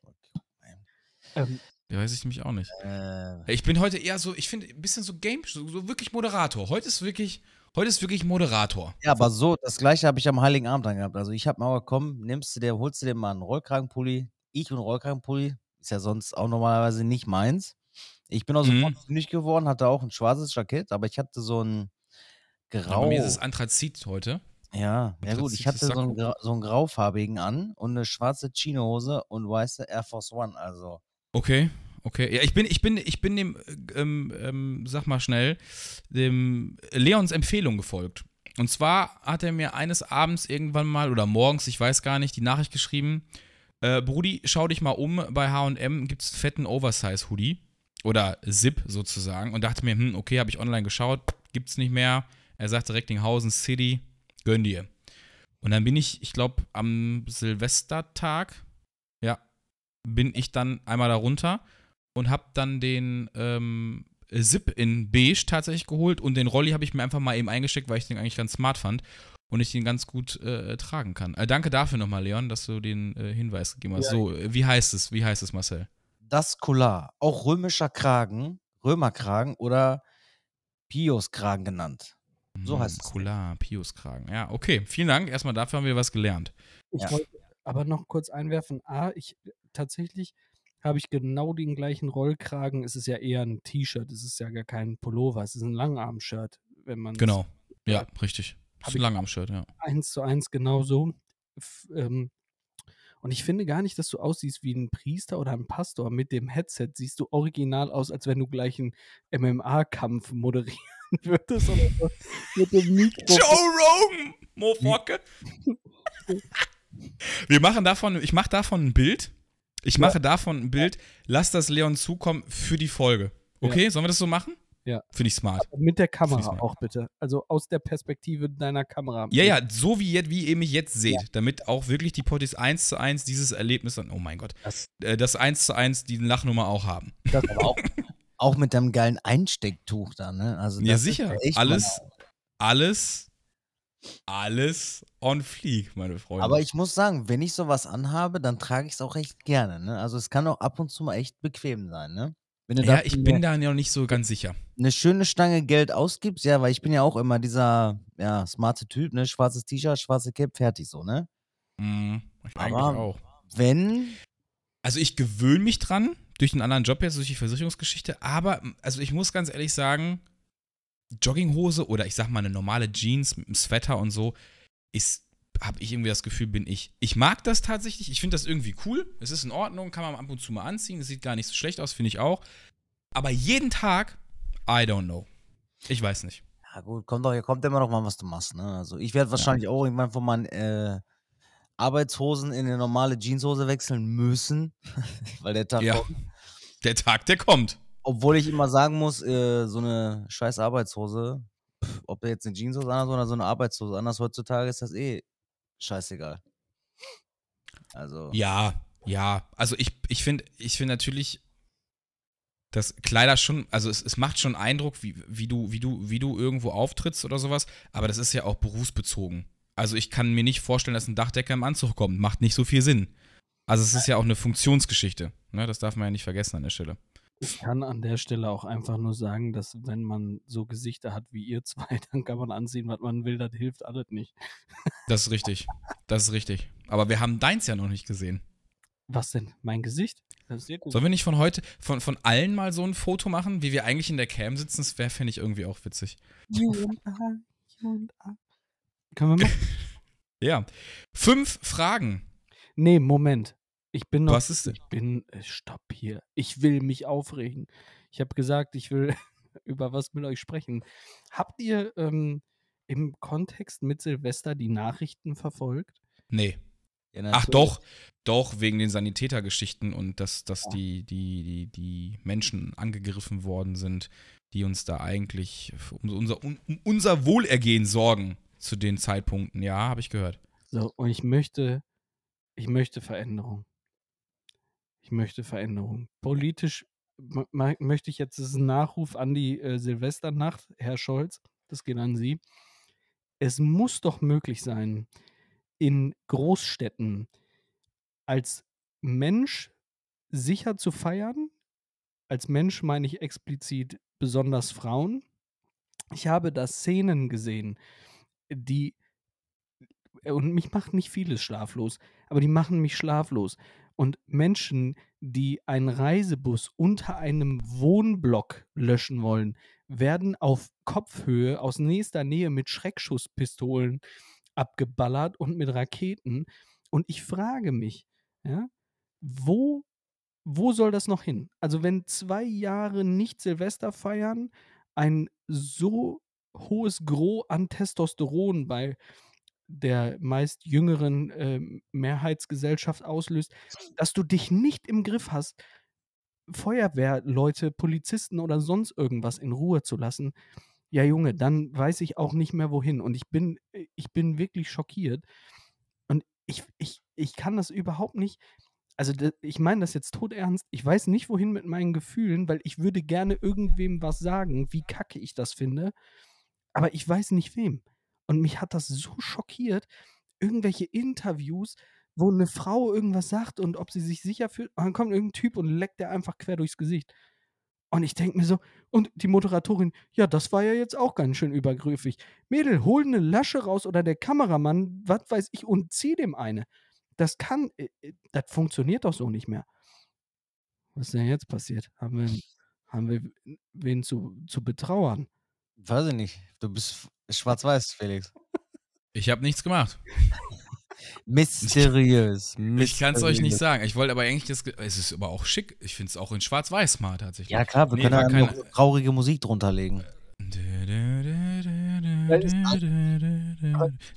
ähm, ja, weiß ich nämlich auch nicht. Äh, ich bin heute eher so, ich finde, ein bisschen so Game, so, so wirklich Moderator. Heute ist wirklich Heute ist wirklich Moderator. Ja, aber so, das gleiche habe ich am Heiligen Abend dann gehabt. Also ich habe mal komm, nimmst du dir, holst du dir mal einen Rollkragenpulli. Ich und Rollkragenpulli ist ja sonst auch normalerweise nicht meins. Ich bin auch sofort mhm. fündig geworden, hatte auch ein schwarzes Jackett, aber ich hatte so ein grau. Ja, bei mir ist es Anthrazit heute. Ja, ja gut, ich hatte so einen, so einen graufarbigen an und eine schwarze Chinohose und weiße Air Force One, also. Okay, Okay, ja, ich bin, ich bin, ich bin dem, ähm, ähm, sag mal schnell, dem Leons Empfehlung gefolgt. Und zwar hat er mir eines Abends irgendwann mal oder morgens, ich weiß gar nicht, die Nachricht geschrieben: äh, Brudi, schau dich mal um, bei HM gibt es fetten Oversize-Hoodie oder Zip sozusagen. Und dachte mir, hm, okay, habe ich online geschaut, gibt's nicht mehr. Er sagt Recklinghausen City, gönn dir. Und dann bin ich, ich glaube, am Silvestertag, ja, bin ich dann einmal da runter und habe dann den ähm, Zip in beige tatsächlich geholt und den Rolli habe ich mir einfach mal eben eingesteckt, weil ich den eigentlich ganz smart fand und ich den ganz gut äh, tragen kann. Äh, danke dafür nochmal, Leon, dass du den äh, Hinweis gegeben hast. Ja. So, wie heißt es? Wie heißt es, Marcel? Das Collar, auch römischer Kragen, Römerkragen oder Pius-Kragen genannt. So hm, heißt es. Collar, Pius-Kragen. Ja, okay. Vielen Dank. Erstmal dafür haben wir was gelernt. Ich ja. wollte aber noch kurz einwerfen. A, ich tatsächlich habe ich genau den gleichen Rollkragen. Es ist ja eher ein T-Shirt, es ist ja gar kein Pullover, es ist ein Langarm-Shirt, wenn man. Genau, ja, richtig. Es ist ein Langarm-Shirt, ja. Eins zu eins genauso. Ähm, und ich finde gar nicht, dass du aussiehst wie ein Priester oder ein Pastor. Mit dem Headset siehst du original aus, als wenn du gleich einen MMA-Kampf moderieren würdest. Oder so. Mit dem Mikro. Joe Rogan, Mofocke. Wir machen davon, ich mache davon ein Bild ich mache davon ein Bild, lass das Leon zukommen für die Folge. Okay, ja. sollen wir das so machen? Ja. Finde ich smart. Aber mit der Kamera auch bitte. Also aus der Perspektive deiner Kamera. Ja, ja, so wie, jetzt, wie ihr mich jetzt seht, ja. damit auch wirklich die Potties 1 zu 1 dieses Erlebnis dann, oh mein Gott, das, äh, das 1 zu 1 die Lachnummer auch haben. Das aber auch, auch mit deinem geilen Einstecktuch da, ne? Also ja, sicher. alles, alles alles on fleek, meine Freunde. Aber ich muss sagen, wenn ich sowas anhabe, dann trage ich es auch recht gerne. Ne? Also es kann auch ab und zu mal echt bequem sein. Ne? Ja, ich bin da noch nicht so ganz sicher. Eine schöne Stange Geld ausgibst, ja, weil ich bin ja auch immer dieser ja, smarte Typ, ne? Schwarzes T-Shirt, schwarze Cap, fertig so, ne? Mm, ich eigentlich auch. Wenn. Also ich gewöhne mich dran, durch einen anderen Job jetzt, durch die Versicherungsgeschichte, aber also ich muss ganz ehrlich sagen, Jogginghose oder ich sag mal eine normale Jeans mit einem Sweater und so, ist, habe ich irgendwie das Gefühl, bin ich. Ich mag das tatsächlich. Ich finde das irgendwie cool. Es ist in Ordnung, kann man ab und zu mal anziehen. Es sieht gar nicht so schlecht aus, finde ich auch. Aber jeden Tag, I don't know. Ich weiß nicht. Ja, gut, kommt doch, kommt immer noch mal, was du machst. Ne? Also, ich werde wahrscheinlich ja. auch irgendwann von meinen äh, Arbeitshosen in eine normale Jeanshose wechseln müssen, weil der Tag ja. kommt. Der Tag, der kommt. Obwohl ich immer sagen muss, äh, so eine scheiß Arbeitshose, pff, ob jetzt eine Jeanshose anhast oder so eine Arbeitshose anders heutzutage ist das eh scheißegal. Also. Ja, ja. Also ich, ich finde ich find natürlich, dass Kleider schon, also es, es macht schon Eindruck, wie, wie, du, wie, du, wie du irgendwo auftrittst oder sowas, aber das ist ja auch berufsbezogen. Also ich kann mir nicht vorstellen, dass ein Dachdecker im Anzug kommt. Macht nicht so viel Sinn. Also es ist ja auch eine Funktionsgeschichte. Ne? Das darf man ja nicht vergessen an der Stelle. Ich kann an der Stelle auch einfach nur sagen, dass wenn man so Gesichter hat wie ihr zwei, dann kann man anziehen, was man will, das hilft alles nicht. Das ist richtig. Das ist richtig. Aber wir haben deins ja noch nicht gesehen. Was denn? Mein Gesicht? Sollen wir nicht von heute, von, von allen mal so ein Foto machen, wie wir eigentlich in der Cam sitzen? Das wäre, fände ich irgendwie auch witzig. Können wir machen? ja. Fünf Fragen. Nee, Moment. Ich bin noch. Was ist denn? Ich bin. Äh, stopp hier. Ich will mich aufregen. Ich habe gesagt, ich will über was mit euch sprechen. Habt ihr ähm, im Kontext mit Silvester die Nachrichten verfolgt? Nee. Ja, Ach doch, doch, wegen den Sanitätergeschichten und dass, dass ja. die, die, die, die Menschen angegriffen worden sind, die uns da eigentlich um unser, um unser Wohlergehen sorgen zu den Zeitpunkten. Ja, habe ich gehört. So, und ich möchte, ich möchte Veränderung. Ich möchte Veränderung. Politisch möchte ich jetzt, das ist ein Nachruf an die äh, Silvesternacht, Herr Scholz, das geht an Sie. Es muss doch möglich sein, in Großstädten als Mensch sicher zu feiern. Als Mensch meine ich explizit besonders Frauen. Ich habe da Szenen gesehen, die und mich macht nicht vieles schlaflos, aber die machen mich schlaflos. Und Menschen, die einen Reisebus unter einem Wohnblock löschen wollen, werden auf Kopfhöhe aus nächster Nähe mit Schreckschusspistolen abgeballert und mit Raketen. Und ich frage mich, ja, wo, wo soll das noch hin? Also wenn zwei Jahre nicht Silvester feiern, ein so hohes Gros an Testosteron bei der meist jüngeren äh, Mehrheitsgesellschaft auslöst, dass du dich nicht im Griff hast, Feuerwehrleute, Polizisten oder sonst irgendwas in Ruhe zu lassen, ja Junge, dann weiß ich auch nicht mehr wohin. Und ich bin, äh, ich bin wirklich schockiert. Und ich, ich, ich kann das überhaupt nicht. Also ich meine das jetzt tot ernst. Ich weiß nicht, wohin mit meinen Gefühlen, weil ich würde gerne irgendwem was sagen, wie kacke ich das finde. Aber ich weiß nicht wem. Und mich hat das so schockiert. Irgendwelche Interviews, wo eine Frau irgendwas sagt und ob sie sich sicher fühlt. Und dann kommt irgendein Typ und leckt der einfach quer durchs Gesicht. Und ich denke mir so, und die Moderatorin, ja, das war ja jetzt auch ganz schön übergriffig. Mädel, hol eine Lasche raus oder der Kameramann, was weiß ich, und zieh dem eine. Das kann, äh, äh, das funktioniert doch so nicht mehr. Was ist denn jetzt passiert? Haben wir, haben wir wen zu, zu betrauern? Weiß ich nicht. Du bist schwarz-weiß, Felix. Ich habe nichts gemacht. Mysteriös. Ich kann es euch nicht sagen. Ich wollte aber eigentlich das. Es ist aber auch schick. Ich finde es auch in Schwarz-Weiß mal tatsächlich. Ja, klar, wir nee, können da keine... traurige Musik drunter legen.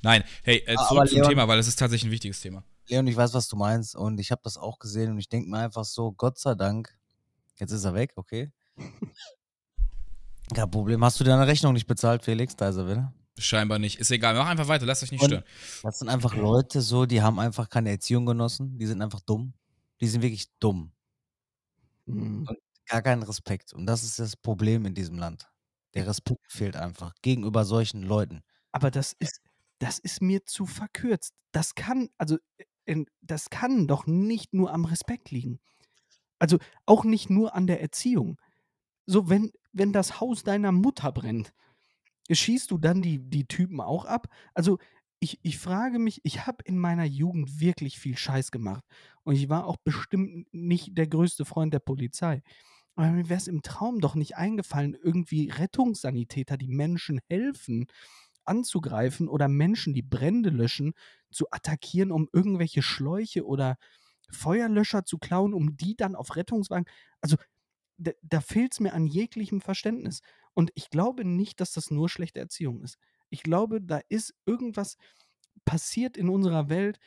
Nein, hey, äh, zurück zum Thema, weil es ist tatsächlich ein wichtiges Thema. Leon, ich weiß, was du meinst und ich habe das auch gesehen und ich denke mir einfach so, Gott sei Dank, jetzt ist er weg, okay. Kein Problem. Hast du deine Rechnung nicht bezahlt, Felix? Da ist er wieder. Scheinbar nicht. Ist egal, mach einfach weiter, lasst euch nicht stören. Das sind einfach Leute so, die haben einfach keine Erziehung genossen, die sind einfach dumm. Die sind wirklich dumm. Mhm. Und gar keinen Respekt. Und das ist das Problem in diesem Land. Der Respekt fehlt einfach gegenüber solchen Leuten. Aber das ist, das ist mir zu verkürzt. Das kann, also, äh, das kann doch nicht nur am Respekt liegen. Also auch nicht nur an der Erziehung. So, wenn, wenn das Haus deiner Mutter brennt, schießt du dann die, die Typen auch ab? Also, ich, ich frage mich, ich habe in meiner Jugend wirklich viel Scheiß gemacht. Und ich war auch bestimmt nicht der größte Freund der Polizei. Aber mir wäre es im Traum doch nicht eingefallen, irgendwie Rettungssanitäter, die Menschen helfen, anzugreifen oder Menschen, die Brände löschen, zu attackieren, um irgendwelche Schläuche oder Feuerlöscher zu klauen, um die dann auf Rettungswagen. Also, da, da fehlt es mir an jeglichem Verständnis. Und ich glaube nicht, dass das nur schlechte Erziehung ist. Ich glaube, da ist irgendwas passiert in unserer Welt,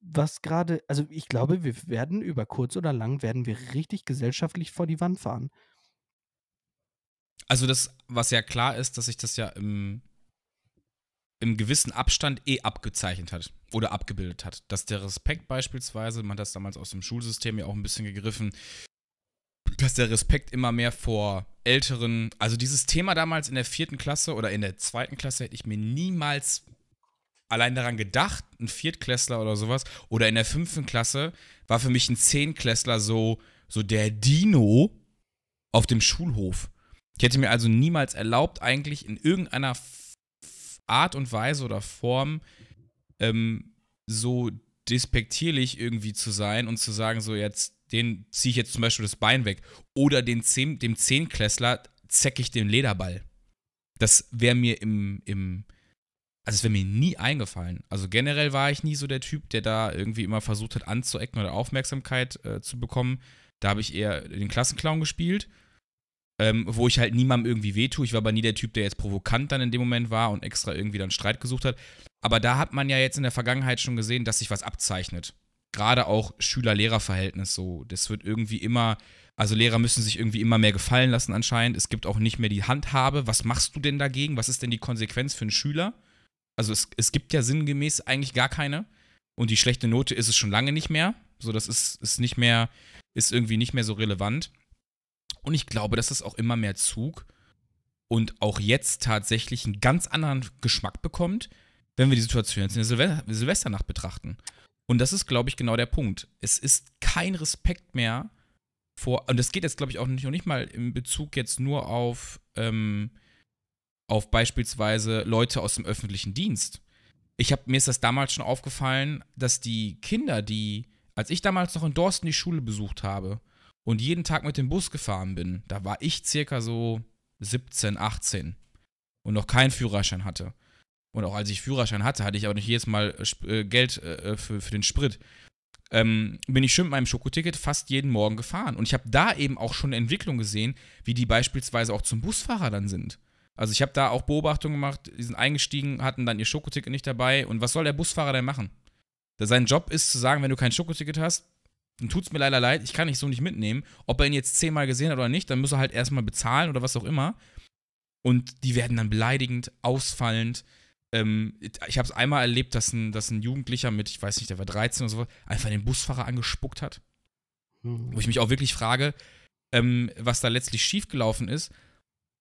was gerade, also ich glaube, wir werden über kurz oder lang, werden wir richtig gesellschaftlich vor die Wand fahren. Also das, was ja klar ist, dass sich das ja im, im gewissen Abstand eh abgezeichnet hat oder abgebildet hat. Dass der Respekt beispielsweise, man hat das damals aus dem Schulsystem ja auch ein bisschen gegriffen, dass der Respekt immer mehr vor Älteren, also dieses Thema damals in der vierten Klasse oder in der zweiten Klasse hätte ich mir niemals allein daran gedacht, ein Viertklässler oder sowas, oder in der fünften Klasse war für mich ein Zehnklässler so, so der Dino auf dem Schulhof. Ich hätte mir also niemals erlaubt, eigentlich in irgendeiner Art und Weise oder Form ähm, so despektierlich irgendwie zu sein und zu sagen, so jetzt, den ziehe ich jetzt zum Beispiel das Bein weg. Oder den Zehn, dem Zehnklässler zecke ich den Lederball. Das wäre mir im, im, also es wäre mir nie eingefallen. Also generell war ich nie so der Typ, der da irgendwie immer versucht hat anzuecken oder Aufmerksamkeit äh, zu bekommen. Da habe ich eher den Klassenclown gespielt, ähm, wo ich halt niemandem irgendwie wehtue. Ich war aber nie der Typ, der jetzt provokant dann in dem Moment war und extra irgendwie dann Streit gesucht hat. Aber da hat man ja jetzt in der Vergangenheit schon gesehen, dass sich was abzeichnet. Gerade auch Schüler-Lehrer-Verhältnis so. Das wird irgendwie immer, also Lehrer müssen sich irgendwie immer mehr gefallen lassen anscheinend. Es gibt auch nicht mehr die Handhabe. Was machst du denn dagegen? Was ist denn die Konsequenz für einen Schüler? Also es, es gibt ja sinngemäß eigentlich gar keine. Und die schlechte Note ist es schon lange nicht mehr. So, das ist, ist nicht mehr, ist irgendwie nicht mehr so relevant. Und ich glaube, dass es auch immer mehr Zug und auch jetzt tatsächlich einen ganz anderen Geschmack bekommt, wenn wir die Situation jetzt in der Silve Silvesternacht betrachten. Und das ist, glaube ich, genau der Punkt. Es ist kein Respekt mehr vor, und das geht jetzt, glaube ich, auch nicht, nicht mal in Bezug jetzt nur auf ähm, auf beispielsweise Leute aus dem öffentlichen Dienst. Ich habe mir ist das damals schon aufgefallen, dass die Kinder, die als ich damals noch in Dorsten die Schule besucht habe und jeden Tag mit dem Bus gefahren bin, da war ich circa so 17, 18 und noch keinen Führerschein hatte. Und auch als ich Führerschein hatte, hatte ich auch nicht jedes Mal äh, Geld äh, für, für den Sprit. Ähm, bin ich schön mit meinem Schokoticket fast jeden Morgen gefahren. Und ich habe da eben auch schon eine Entwicklung gesehen, wie die beispielsweise auch zum Busfahrer dann sind. Also ich habe da auch Beobachtungen gemacht, die sind eingestiegen, hatten dann ihr Schokoticket nicht dabei. Und was soll der Busfahrer denn machen? Sein Job ist zu sagen, wenn du kein Schokoticket hast, dann tut es mir leider leid, ich kann dich so nicht mitnehmen. Ob er ihn jetzt zehnmal gesehen hat oder nicht, dann muss er halt erstmal bezahlen oder was auch immer. Und die werden dann beleidigend, ausfallend. Ähm, ich habe es einmal erlebt, dass ein, dass ein Jugendlicher mit, ich weiß nicht, der war 13 oder so, einfach den Busfahrer angespuckt hat. Mhm. Wo ich mich auch wirklich frage, ähm, was da letztlich schiefgelaufen ist.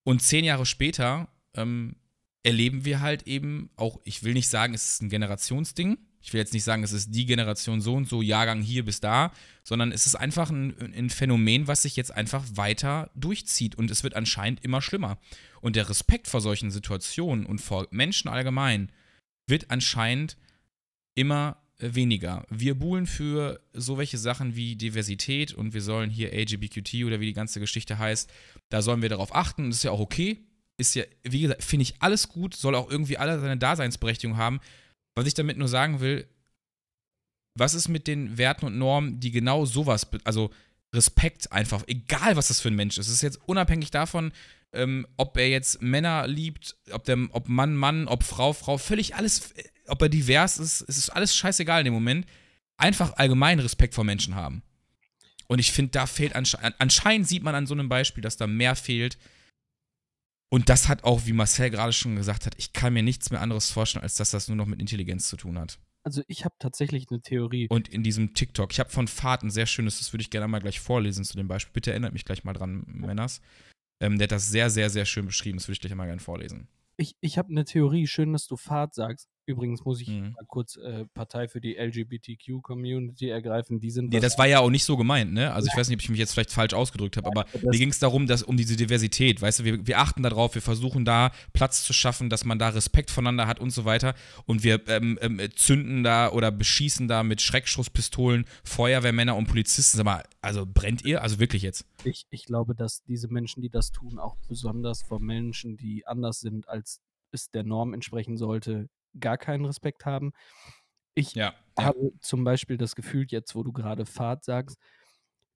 Und zehn Jahre später ähm, erleben wir halt eben auch, ich will nicht sagen, es ist ein Generationsding. Ich will jetzt nicht sagen, es ist die Generation so und so, Jahrgang hier bis da, sondern es ist einfach ein, ein Phänomen, was sich jetzt einfach weiter durchzieht und es wird anscheinend immer schlimmer. Und der Respekt vor solchen Situationen und vor Menschen allgemein wird anscheinend immer weniger. Wir buhlen für so welche Sachen wie Diversität und wir sollen hier LGBTQ oder wie die ganze Geschichte heißt, da sollen wir darauf achten. Das ist ja auch okay. Ist ja, wie gesagt, finde ich alles gut, soll auch irgendwie alle seine Daseinsberechtigung haben. Was ich damit nur sagen will, was ist mit den Werten und Normen, die genau sowas, also Respekt einfach, egal was das für ein Mensch ist. Es ist jetzt unabhängig davon, ähm, ob er jetzt Männer liebt, ob, der, ob Mann, Mann, ob Frau, Frau, völlig alles, ob er divers ist, es ist alles scheißegal in dem Moment. Einfach allgemein Respekt vor Menschen haben. Und ich finde, da fehlt anscheinend, anscheinend sieht man an so einem Beispiel, dass da mehr fehlt. Und das hat auch, wie Marcel gerade schon gesagt hat, ich kann mir nichts mehr anderes vorstellen, als dass das nur noch mit Intelligenz zu tun hat. Also ich habe tatsächlich eine Theorie. Und in diesem TikTok, ich habe von Fahrt ein sehr schönes, das würde ich gerne mal gleich vorlesen zu dem Beispiel. Bitte erinnert mich gleich mal dran, Männers. Ähm, der hat das sehr, sehr, sehr schön beschrieben, das würde ich gleich mal gerne vorlesen. Ich, ich habe eine Theorie, schön, dass du Fahrt sagst. Übrigens muss ich mhm. mal kurz äh, Partei für die LGBTQ-Community ergreifen. Die sind. Nee, das war ja auch nicht so gemeint, ne? Also ich weiß nicht, ob ich mich jetzt vielleicht falsch ausgedrückt habe, aber das mir ging es darum, dass um diese Diversität, weißt du, wir, wir achten darauf, wir versuchen da Platz zu schaffen, dass man da Respekt voneinander hat und so weiter. Und wir ähm, ähm, zünden da oder beschießen da mit Schreckschusspistolen Feuerwehrmänner und Polizisten. Sag mal, also brennt ihr? Also wirklich jetzt? Ich, ich glaube, dass diese Menschen, die das tun, auch besonders vor Menschen, die anders sind, als es der Norm entsprechen sollte, gar keinen Respekt haben. Ich ja, ja. habe zum Beispiel das Gefühl, jetzt wo du gerade Fahrt sagst,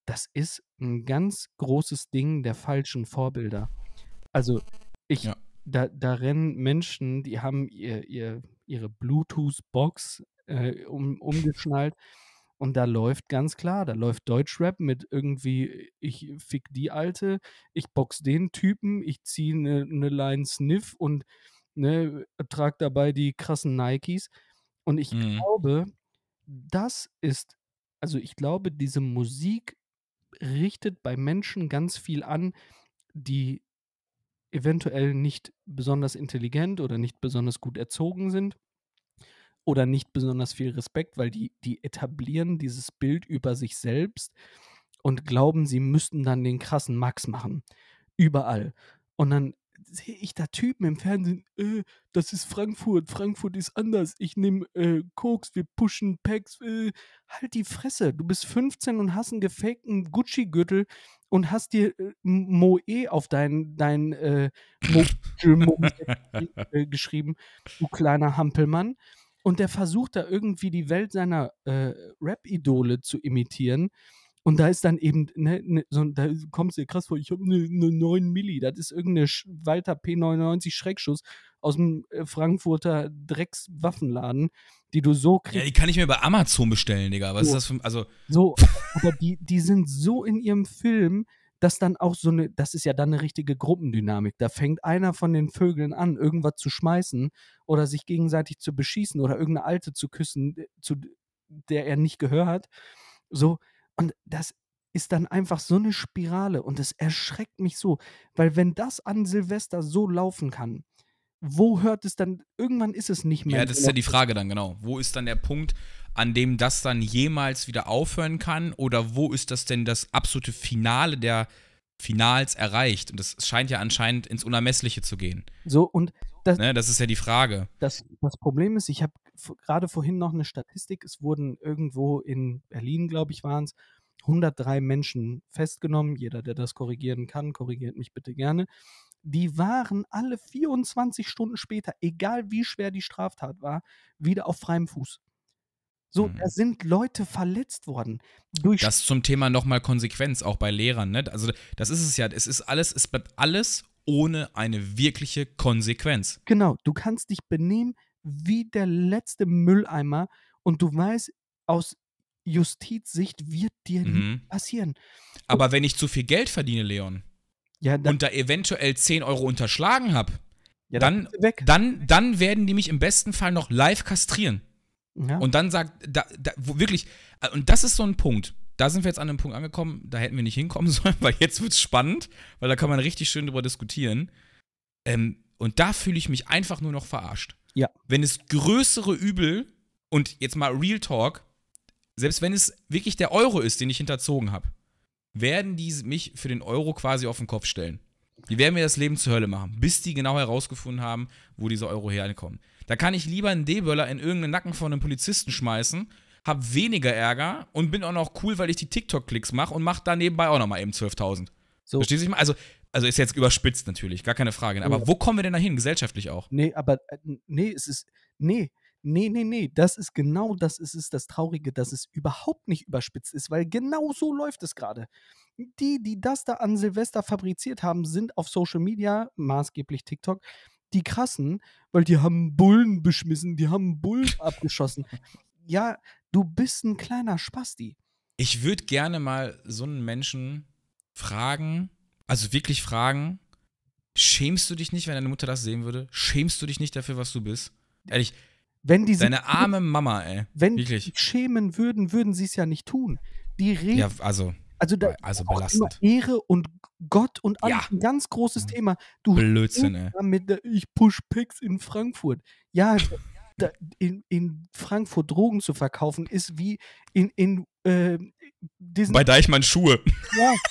das ist ein ganz großes Ding der falschen Vorbilder. Also ich, ja. da, da rennen Menschen, die haben ihr, ihr, ihre Bluetooth-Box äh, um, umgeschnallt und da läuft ganz klar, da läuft Deutschrap mit irgendwie, ich fick die Alte, ich box den Typen, ich ziehe eine ne Line Sniff und ne, trage dabei die krassen Nikes. Und ich mhm. glaube, das ist, also ich glaube, diese Musik richtet bei Menschen ganz viel an, die eventuell nicht besonders intelligent oder nicht besonders gut erzogen sind, oder nicht besonders viel Respekt, weil die, die etablieren dieses Bild über sich selbst und glauben, sie müssten dann den krassen Max machen. Überall. Und dann sehe ich da Typen im Fernsehen, äh, das ist Frankfurt, Frankfurt ist anders, ich nehme äh, Koks, wir pushen Packs, äh, halt die Fresse, du bist 15 und hast einen gefakten Gucci-Gürtel und hast dir äh, Moe auf dein, dein äh, Mo äh, geschrieben, du kleiner Hampelmann. Und der versucht da irgendwie die Welt seiner äh, Rap-Idole zu imitieren und da ist dann eben, ne, ne, so, da kommst du dir krass vor, ich habe eine ne 9 Milli, das ist irgendeine Walter P99 Schreckschuss aus dem äh, Frankfurter Dreckswaffenladen, die du so kriegst. Ja, die kann ich mir bei Amazon bestellen, Digga. Was so, ist das für, also. So, aber die, die sind so in ihrem Film, dass dann auch so eine, das ist ja dann eine richtige Gruppendynamik. Da fängt einer von den Vögeln an, irgendwas zu schmeißen oder sich gegenseitig zu beschießen oder irgendeine Alte zu küssen, äh, zu der er nicht gehört. So, und das ist dann einfach so eine Spirale und es erschreckt mich so, weil wenn das an Silvester so laufen kann, wo hört es dann? Irgendwann ist es nicht mehr. Ja, das ist ja die Frage dann, genau. Wo ist dann der Punkt, an dem das dann jemals wieder aufhören kann? Oder wo ist das denn das absolute Finale der Finals erreicht? Und das scheint ja anscheinend ins Unermessliche zu gehen. So, und das, ne, das ist ja die Frage. Das, das Problem ist, ich habe gerade vorhin noch eine Statistik, es wurden irgendwo in Berlin, glaube ich, waren es, 103 Menschen festgenommen. Jeder, der das korrigieren kann, korrigiert mich bitte gerne. Die waren alle 24 Stunden später, egal wie schwer die Straftat war, wieder auf freiem Fuß. So, mhm. da sind Leute verletzt worden. Durch das zum Thema nochmal Konsequenz, auch bei Lehrern. Ne? Also, das ist es ja. Es ist alles, es bleibt alles ohne eine wirkliche Konsequenz. Genau, du kannst dich benehmen wie der letzte Mülleimer und du weißt, aus Justizsicht wird dir mhm. passieren. Aber wenn ich zu viel Geld verdiene, Leon, ja, und da eventuell 10 Euro unterschlagen habe, ja, dann, dann, dann werden die mich im besten Fall noch live kastrieren. Ja. Und dann sagt, da, da, wirklich, äh, und das ist so ein Punkt. Da sind wir jetzt an einem Punkt angekommen, da hätten wir nicht hinkommen sollen, weil jetzt wird es spannend, weil da kann man richtig schön drüber diskutieren. Ähm, und da fühle ich mich einfach nur noch verarscht. Ja. Wenn es größere Übel, und jetzt mal Real Talk, selbst wenn es wirklich der Euro ist, den ich hinterzogen habe, werden die mich für den Euro quasi auf den Kopf stellen. Die werden mir das Leben zur Hölle machen, bis die genau herausgefunden haben, wo diese Euro herkommen. Da kann ich lieber einen D-Böller in irgendeinen Nacken von einem Polizisten schmeißen, hab weniger Ärger und bin auch noch cool, weil ich die TikTok-Klicks mache und mach da nebenbei auch nochmal eben 12.000. So. Verstehst du? Also, also ist jetzt überspitzt natürlich, gar keine Frage. Aber ja. wo kommen wir denn dahin, gesellschaftlich auch? Nee, aber äh, nee, es ist, nee, Nee, nee, nee, das ist genau das ist es, das Traurige, dass es überhaupt nicht überspitzt ist, weil genau so läuft es gerade. Die, die das da an Silvester fabriziert haben, sind auf Social Media, maßgeblich TikTok, die krassen, weil die haben Bullen beschmissen, die haben Bullen abgeschossen. Ja, du bist ein kleiner Spasti. Ich würde gerne mal so einen Menschen fragen, also wirklich fragen, schämst du dich nicht, wenn deine Mutter das sehen würde? Schämst du dich nicht dafür, was du bist? Ehrlich, wenn die Deine arme Mama, ey. Wenn Wirklich. die schämen würden, würden sie es ja nicht tun. Die reden. Ja, also. Also, da also belastend. Ehre und Gott und alles ja. ein ganz großes Thema. Du Blödsinn, ey. Mit der, ich push Picks in Frankfurt. Ja, da, in, in Frankfurt Drogen zu verkaufen, ist wie in, in äh, diesen. Bei Deichmann Schuhe. Ja.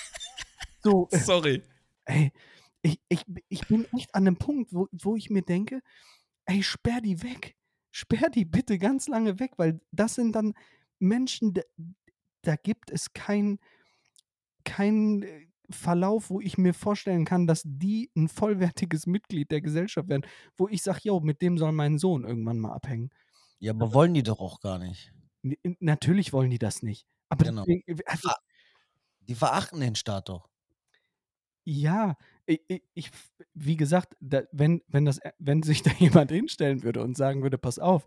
So. Sorry. Ey, ich, ich, ich bin echt an einem Punkt, wo, wo ich mir denke, ey, sperr die weg sperr die bitte ganz lange weg, weil das sind dann Menschen, da, da gibt es kein, kein äh, Verlauf, wo ich mir vorstellen kann, dass die ein vollwertiges Mitglied der Gesellschaft werden, wo ich sage, jo, mit dem soll mein Sohn irgendwann mal abhängen. Ja, aber wollen die doch auch gar nicht. Natürlich wollen die das nicht. Aber genau. die, also, die verachten den Staat doch. Ja, ich, ich, wie gesagt, da, wenn, wenn, das, wenn sich da jemand hinstellen würde und sagen würde, pass auf,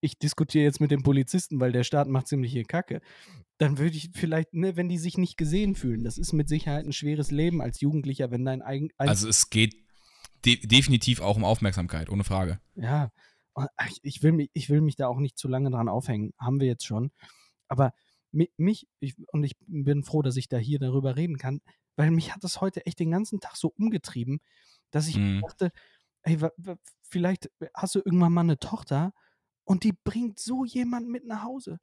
ich diskutiere jetzt mit dem Polizisten, weil der Staat macht ziemlich hier Kacke, dann würde ich vielleicht, ne, wenn die sich nicht gesehen fühlen, das ist mit Sicherheit ein schweres Leben als Jugendlicher, wenn dein eigen. Also es geht de definitiv auch um Aufmerksamkeit, ohne Frage. Ja, ich, ich, will mich, ich will mich da auch nicht zu lange dran aufhängen, haben wir jetzt schon. Aber mich, ich, und ich bin froh, dass ich da hier darüber reden kann, weil mich hat das heute echt den ganzen Tag so umgetrieben, dass ich mhm. dachte, ey, vielleicht hast du irgendwann mal eine Tochter Und die bringt so jemand mit nach Hause.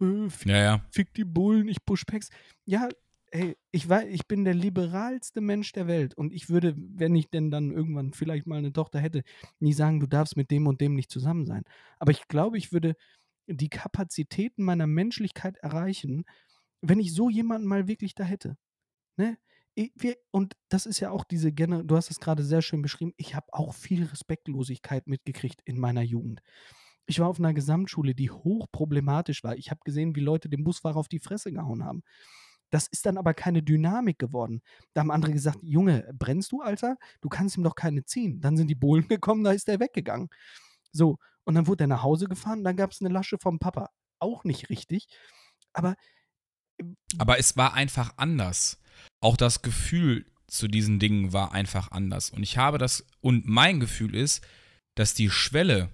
Äh, fick, ja, ja. Fick die Bullen, ich push Packs. Ja, ey, ich weiß, ich bin der liberalste Mensch der Welt und ich würde, wenn ich denn dann irgendwann vielleicht mal eine Tochter hätte, nie sagen, du darfst mit dem und dem nicht zusammen sein. Aber ich glaube, ich würde die Kapazitäten meiner Menschlichkeit erreichen, wenn ich so jemanden mal wirklich da hätte. Ne? Wir, und das ist ja auch diese Gener du hast es gerade sehr schön beschrieben, ich habe auch viel Respektlosigkeit mitgekriegt in meiner Jugend. Ich war auf einer Gesamtschule, die hochproblematisch war. Ich habe gesehen, wie Leute dem Busfahrer auf die Fresse gehauen haben. Das ist dann aber keine Dynamik geworden. Da haben andere gesagt, Junge, brennst du, Alter? Du kannst ihm doch keine ziehen. Dann sind die Bullen gekommen, da ist er weggegangen. So, und dann wurde er nach Hause gefahren, dann gab es eine Lasche vom Papa. Auch nicht richtig. Aber. Äh, aber es war einfach anders. Auch das Gefühl zu diesen Dingen war einfach anders. Und ich habe das, und mein Gefühl ist, dass die Schwelle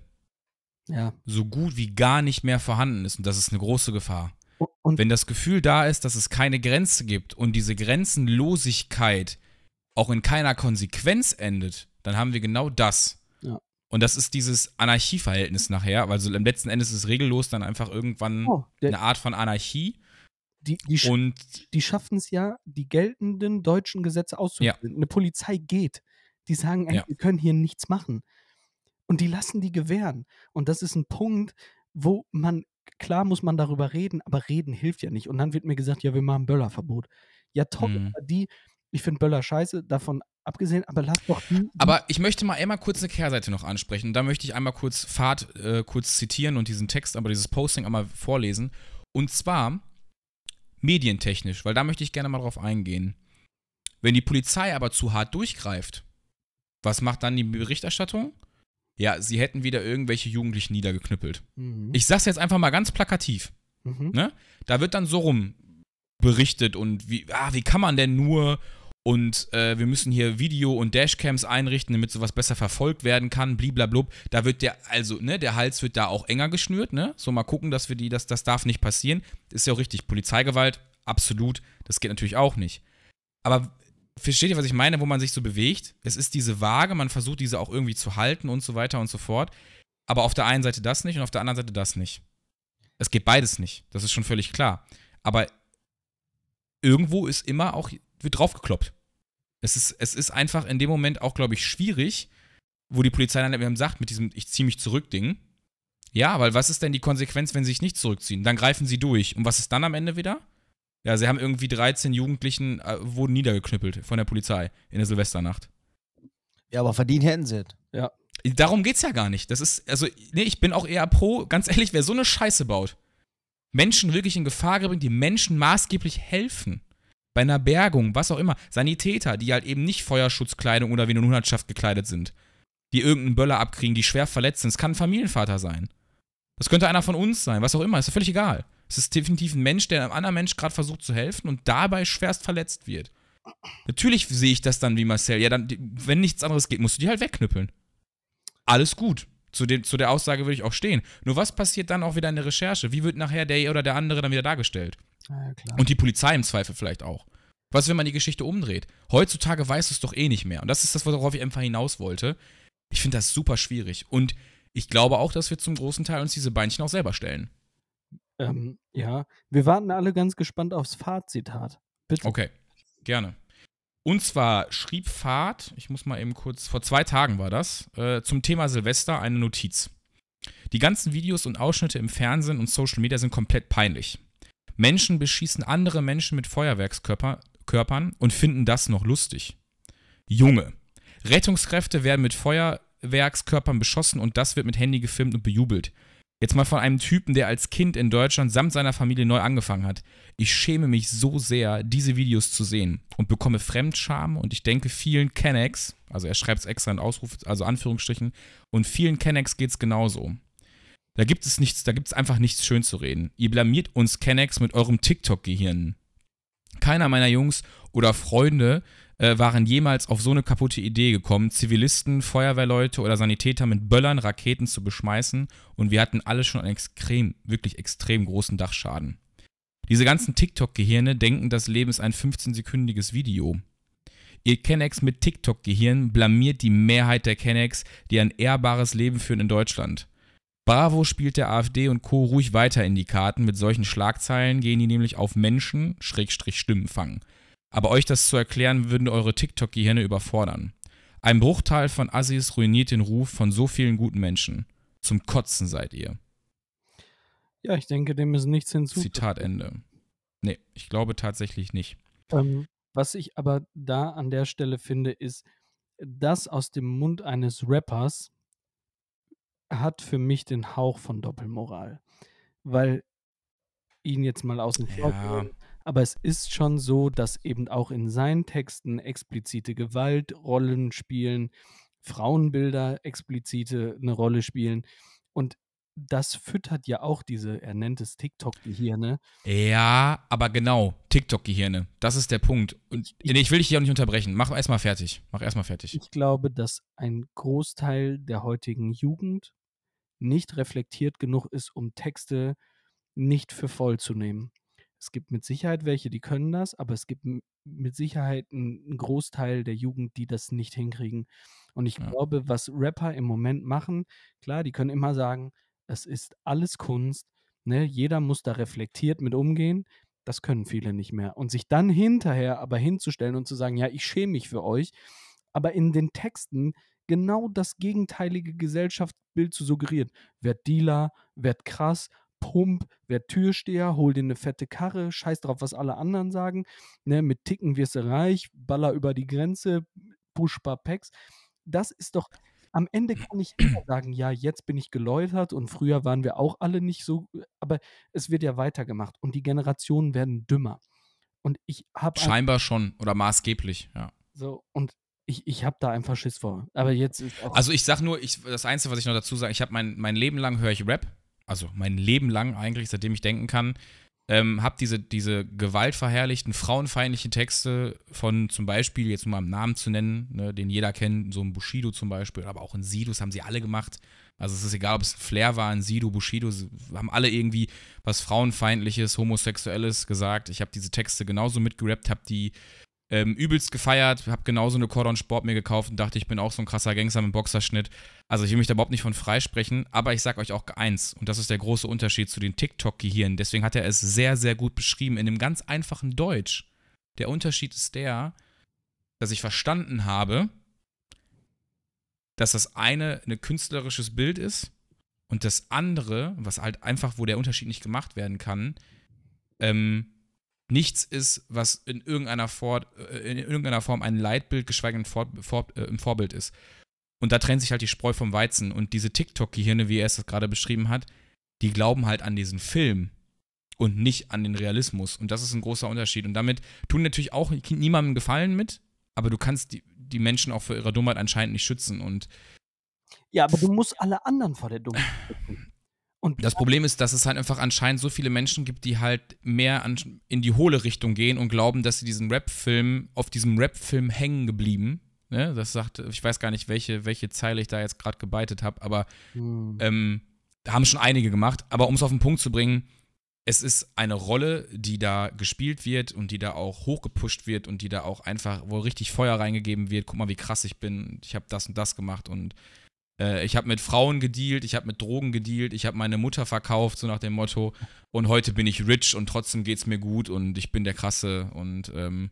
ja. so gut wie gar nicht mehr vorhanden ist. Und das ist eine große Gefahr. Und wenn das Gefühl da ist, dass es keine Grenze gibt und diese Grenzenlosigkeit auch in keiner Konsequenz endet, dann haben wir genau das. Ja. Und das ist dieses Anarchieverhältnis nachher. Also im letzten Endes ist es regellos dann einfach irgendwann oh, eine Art von Anarchie. Die, die, und die schaffen es ja, die geltenden deutschen Gesetze auszuführen. Ja. Eine Polizei geht. Die sagen, ey, ja. wir können hier nichts machen. Und die lassen die gewähren. Und das ist ein Punkt, wo man klar muss man darüber reden, aber reden hilft ja nicht. Und dann wird mir gesagt, ja, wir machen Böllerverbot. Ja, top, mhm. die, ich finde Böller scheiße, davon abgesehen, aber lass doch die, die Aber ich möchte mal einmal kurz eine Kehrseite noch ansprechen. Da möchte ich einmal kurz Fahrt äh, kurz zitieren und diesen Text, aber dieses Posting einmal vorlesen. Und zwar medientechnisch, weil da möchte ich gerne mal drauf eingehen. Wenn die Polizei aber zu hart durchgreift, was macht dann die Berichterstattung? ja, sie hätten wieder irgendwelche Jugendlichen niedergeknüppelt. Mhm. Ich sag's jetzt einfach mal ganz plakativ. Mhm. Ne? Da wird dann so rum berichtet und wie, ah, wie kann man denn nur und äh, wir müssen hier Video- und Dashcams einrichten, damit sowas besser verfolgt werden kann, bliblablub. Da wird der, also, ne, der Hals wird da auch enger geschnürt, ne? So mal gucken, dass wir die, dass das darf nicht passieren. Ist ja auch richtig. Polizeigewalt, absolut, das geht natürlich auch nicht. Aber versteht ihr, was ich meine, wo man sich so bewegt? Es ist diese Waage, man versucht diese auch irgendwie zu halten und so weiter und so fort. Aber auf der einen Seite das nicht und auf der anderen Seite das nicht. Es geht beides nicht. Das ist schon völlig klar. Aber irgendwo ist immer auch, wird draufgekloppt. Es ist, es ist einfach in dem Moment auch, glaube ich, schwierig, wo die Polizei dann eben sagt, mit diesem Ich ziehe mich zurück Ding. Ja, weil was ist denn die Konsequenz, wenn sie sich nicht zurückziehen? Dann greifen sie durch. Und was ist dann am Ende wieder? Ja, sie haben irgendwie 13 Jugendlichen äh, wurden niedergeknüppelt von der Polizei in der Silvesternacht. Ja, aber verdient hätten sie es. Ja. Darum geht's ja gar nicht. Das ist, also, nee, ich bin auch eher pro, ganz ehrlich, wer so eine Scheiße baut, Menschen wirklich in Gefahr bringt, die Menschen maßgeblich helfen. Bei einer Bergung, was auch immer. Sanitäter, die halt eben nicht Feuerschutzkleidung oder wie eine Hundertschaft gekleidet sind. Die irgendeinen Böller abkriegen, die schwer verletzt sind. Es kann ein Familienvater sein. Das könnte einer von uns sein, was auch immer. Ist ja völlig egal. Es ist definitiv ein Mensch, der einem anderen Mensch gerade versucht zu helfen und dabei schwerst verletzt wird. Natürlich sehe ich das dann wie Marcel. Ja, dann, wenn nichts anderes geht, musst du die halt wegknüppeln. Alles gut. Zu, dem, zu der Aussage würde ich auch stehen. Nur was passiert dann auch wieder in der Recherche? Wie wird nachher der oder der andere dann wieder dargestellt? Ja, und die Polizei im Zweifel vielleicht auch. Was, wenn man die Geschichte umdreht? Heutzutage weiß es doch eh nicht mehr. Und das ist das, worauf ich einfach hinaus wollte. Ich finde das super schwierig. Und ich glaube auch, dass wir zum großen Teil uns diese Beinchen auch selber stellen. Ähm, ja, wir warten alle ganz gespannt aufs Fahrtzitat. Bitte. Okay, gerne. Und zwar schrieb Fahrt, ich muss mal eben kurz, vor zwei Tagen war das, äh, zum Thema Silvester eine Notiz. Die ganzen Videos und Ausschnitte im Fernsehen und Social Media sind komplett peinlich. Menschen beschießen andere Menschen mit Feuerwerkskörpern und finden das noch lustig. Junge. Rettungskräfte werden mit Feuerwerkskörpern beschossen und das wird mit Handy gefilmt und bejubelt. Jetzt mal von einem Typen, der als Kind in Deutschland samt seiner Familie neu angefangen hat. Ich schäme mich so sehr, diese Videos zu sehen und bekomme Fremdscham und ich denke vielen Kennex, also er schreibt es extra in Ausruf, also Anführungsstrichen, und vielen Kennex geht es genauso. Da gibt es nichts, da gibt es einfach nichts schön zu reden. Ihr blamiert uns Kennex mit eurem TikTok-Gehirn. Keiner meiner Jungs oder Freunde äh, waren jemals auf so eine kaputte Idee gekommen, Zivilisten, Feuerwehrleute oder Sanitäter mit Böllern, Raketen zu beschmeißen und wir hatten alle schon einen extrem, wirklich extrem großen Dachschaden. Diese ganzen TikTok-Gehirne denken, das Leben ist ein 15-sekündiges Video. Ihr Kennex mit TikTok-Gehirn blamiert die Mehrheit der Kennex, die ein ehrbares Leben führen in Deutschland. Bravo spielt der AfD und Co. ruhig weiter in die Karten. Mit solchen Schlagzeilen gehen die nämlich auf Menschen, Schrägstrich Stimmen fangen. Aber euch das zu erklären, würden eure TikTok-Gehirne überfordern. Ein Bruchteil von Assis ruiniert den Ruf von so vielen guten Menschen. Zum Kotzen seid ihr. Ja, ich denke, dem ist nichts hinzu. Zitat Ende. Nee, ich glaube tatsächlich nicht. Ähm, was ich aber da an der Stelle finde, ist, das aus dem Mund eines Rappers hat für mich den Hauch von Doppelmoral. Weil ihn jetzt mal außen vor Ja. Aber es ist schon so, dass eben auch in seinen Texten explizite Gewaltrollen spielen, Frauenbilder explizite eine Rolle spielen und das füttert ja auch diese er nennt es TikTok-Gehirne. Ja, aber genau, TikTok-Gehirne. Das ist der Punkt. Und Ich- ich will dich hier auch nicht unterbrechen. Mach erstmal fertig. Mach erstmal fertig. Ich glaube, dass ein Großteil der heutigen Jugend nicht reflektiert genug ist, um Texte nicht für voll zu nehmen. Es gibt mit Sicherheit welche, die können das, aber es gibt mit Sicherheit einen Großteil der Jugend, die das nicht hinkriegen. Und ich Ja. glaube, was Rapper im Moment machen, klar, die können immer sagen, es ist alles Kunst, ne? jeder muss da reflektiert mit umgehen. Das können viele nicht mehr. Und sich dann hinterher aber hinzustellen und zu sagen, ja, ich schäme mich für euch, aber in den Texten genau das gegenteilige Gesellschaftsbild zu suggerieren. Werd Dealer, werd krass, Pump, werd Türsteher, hol dir eine fette Karre, scheiß drauf, was alle anderen sagen. Ne, mit Ticken wirst du reich, baller über die Grenze, pushbar Packs. Das ist doch, am Ende kann ich immer sagen, ja, jetzt bin ich geläutert und früher waren wir auch alle nicht so, aber es wird ja weitergemacht und die Generationen werden dümmer. Und ich habe Scheinbar schon oder maßgeblich, ja. so, und ich, ich habe da einfach Schiss vor. Aber jetzt ist auch. Also ich sag nur, ich, das Einzige, was ich noch dazu sage, ich habe mein, mein Leben lang höre ich Rap, also mein Leben lang eigentlich, seitdem ich denken kann, ähm, habe diese, diese gewaltverherrlichten, frauenfeindlichen Texte von zum Beispiel, jetzt um mal einen Namen zu nennen, ne, den jeder kennt, so ein Bushido zum Beispiel, aber auch ein Sido, das haben sie alle gemacht. Also es ist egal, ob es ein Flair war, ein Sido, Bushido, haben alle irgendwie was frauenfeindliches, homosexuelles gesagt. Ich habe diese Texte genauso mitgerappt, habe die ähm, übelst gefeiert, habe genauso eine Cordon Sport mir gekauft und dachte, ich bin auch so ein krasser Gangster mit Boxerschnitt. Also ich will mich da überhaupt nicht von freisprechen, aber ich sag euch auch eins, und das ist der große Unterschied zu den TikTok-Gehirnen, deswegen hat er es sehr, sehr gut beschrieben, in einem ganz einfachen Deutsch. Der Unterschied ist der, dass ich verstanden habe, dass das eine ein künstlerisches Bild ist und das andere, was halt einfach, wo der Unterschied nicht gemacht werden kann, ähm, nichts ist, was in irgendeiner, Vor äh, in irgendeiner Form ein Leitbild, geschweige denn Vor Vor äh, im Vorbild ist. Und da trennt sich halt die Spreu vom Weizen. Und diese TikTok-Gehirne, wie er es gerade beschrieben hat, die glauben halt an diesen Film und nicht an den Realismus. Und das ist ein großer Unterschied. Und damit tun natürlich auch niemandem Gefallen mit, aber du kannst die, die Menschen auch für ihre Dummheit anscheinend nicht schützen. Und ja, aber du musst alle anderen vor der Dummheit schützen. Und das Problem ist, dass es halt einfach anscheinend so viele Menschen gibt, die halt mehr an, in die hohle Richtung gehen und glauben, dass sie diesen Rap-Film, auf diesem Rap-Film hängen geblieben. Ne? Das sagt, ich weiß gar nicht, welche, welche Zeile ich da jetzt gerade gebeitet habe, aber Hm. ähm, da haben schon einige gemacht. Aber um es auf den Punkt zu bringen, es ist eine Rolle, die da gespielt wird und die da auch hochgepusht wird und die da auch einfach, wo richtig Feuer reingegeben wird. Guck mal, wie krass ich bin. Ich habe das und das gemacht und äh, ich habe mit Frauen gedealt, ich habe mit Drogen gedealt, ich habe meine Mutter verkauft, so nach dem Motto. Und heute bin ich rich und trotzdem geht's mir gut und ich bin der Krasse und ähm,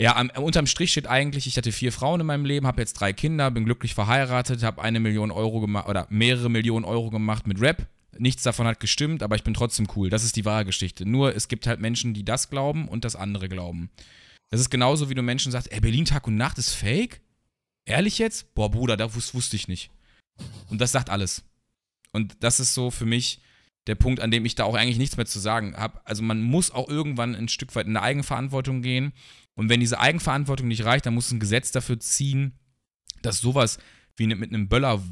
ja, am, unterm Strich steht eigentlich, ich hatte vier Frauen in meinem Leben, habe jetzt drei Kinder, bin glücklich verheiratet, habe eine Million Euro gemacht oder mehrere Millionen Euro gemacht mit Rap. Nichts davon hat gestimmt, aber ich bin trotzdem cool. Das ist die wahre Geschichte. Nur es gibt halt Menschen, die das glauben und das andere glauben. Das ist genauso, wie du Menschen sagst, ey, Berlin Tag und Nacht ist fake? Ehrlich jetzt? Boah, Bruder, das wus wusste ich nicht. Und das sagt alles. Und das ist so für mich der Punkt, an dem ich da auch eigentlich nichts mehr zu sagen habe. Also man muss auch irgendwann ein Stück weit in eine Eigenverantwortung gehen. Und wenn diese Eigenverantwortung nicht reicht, dann muss ein Gesetz dafür ziehen, dass sowas wie ne, mit einem Böller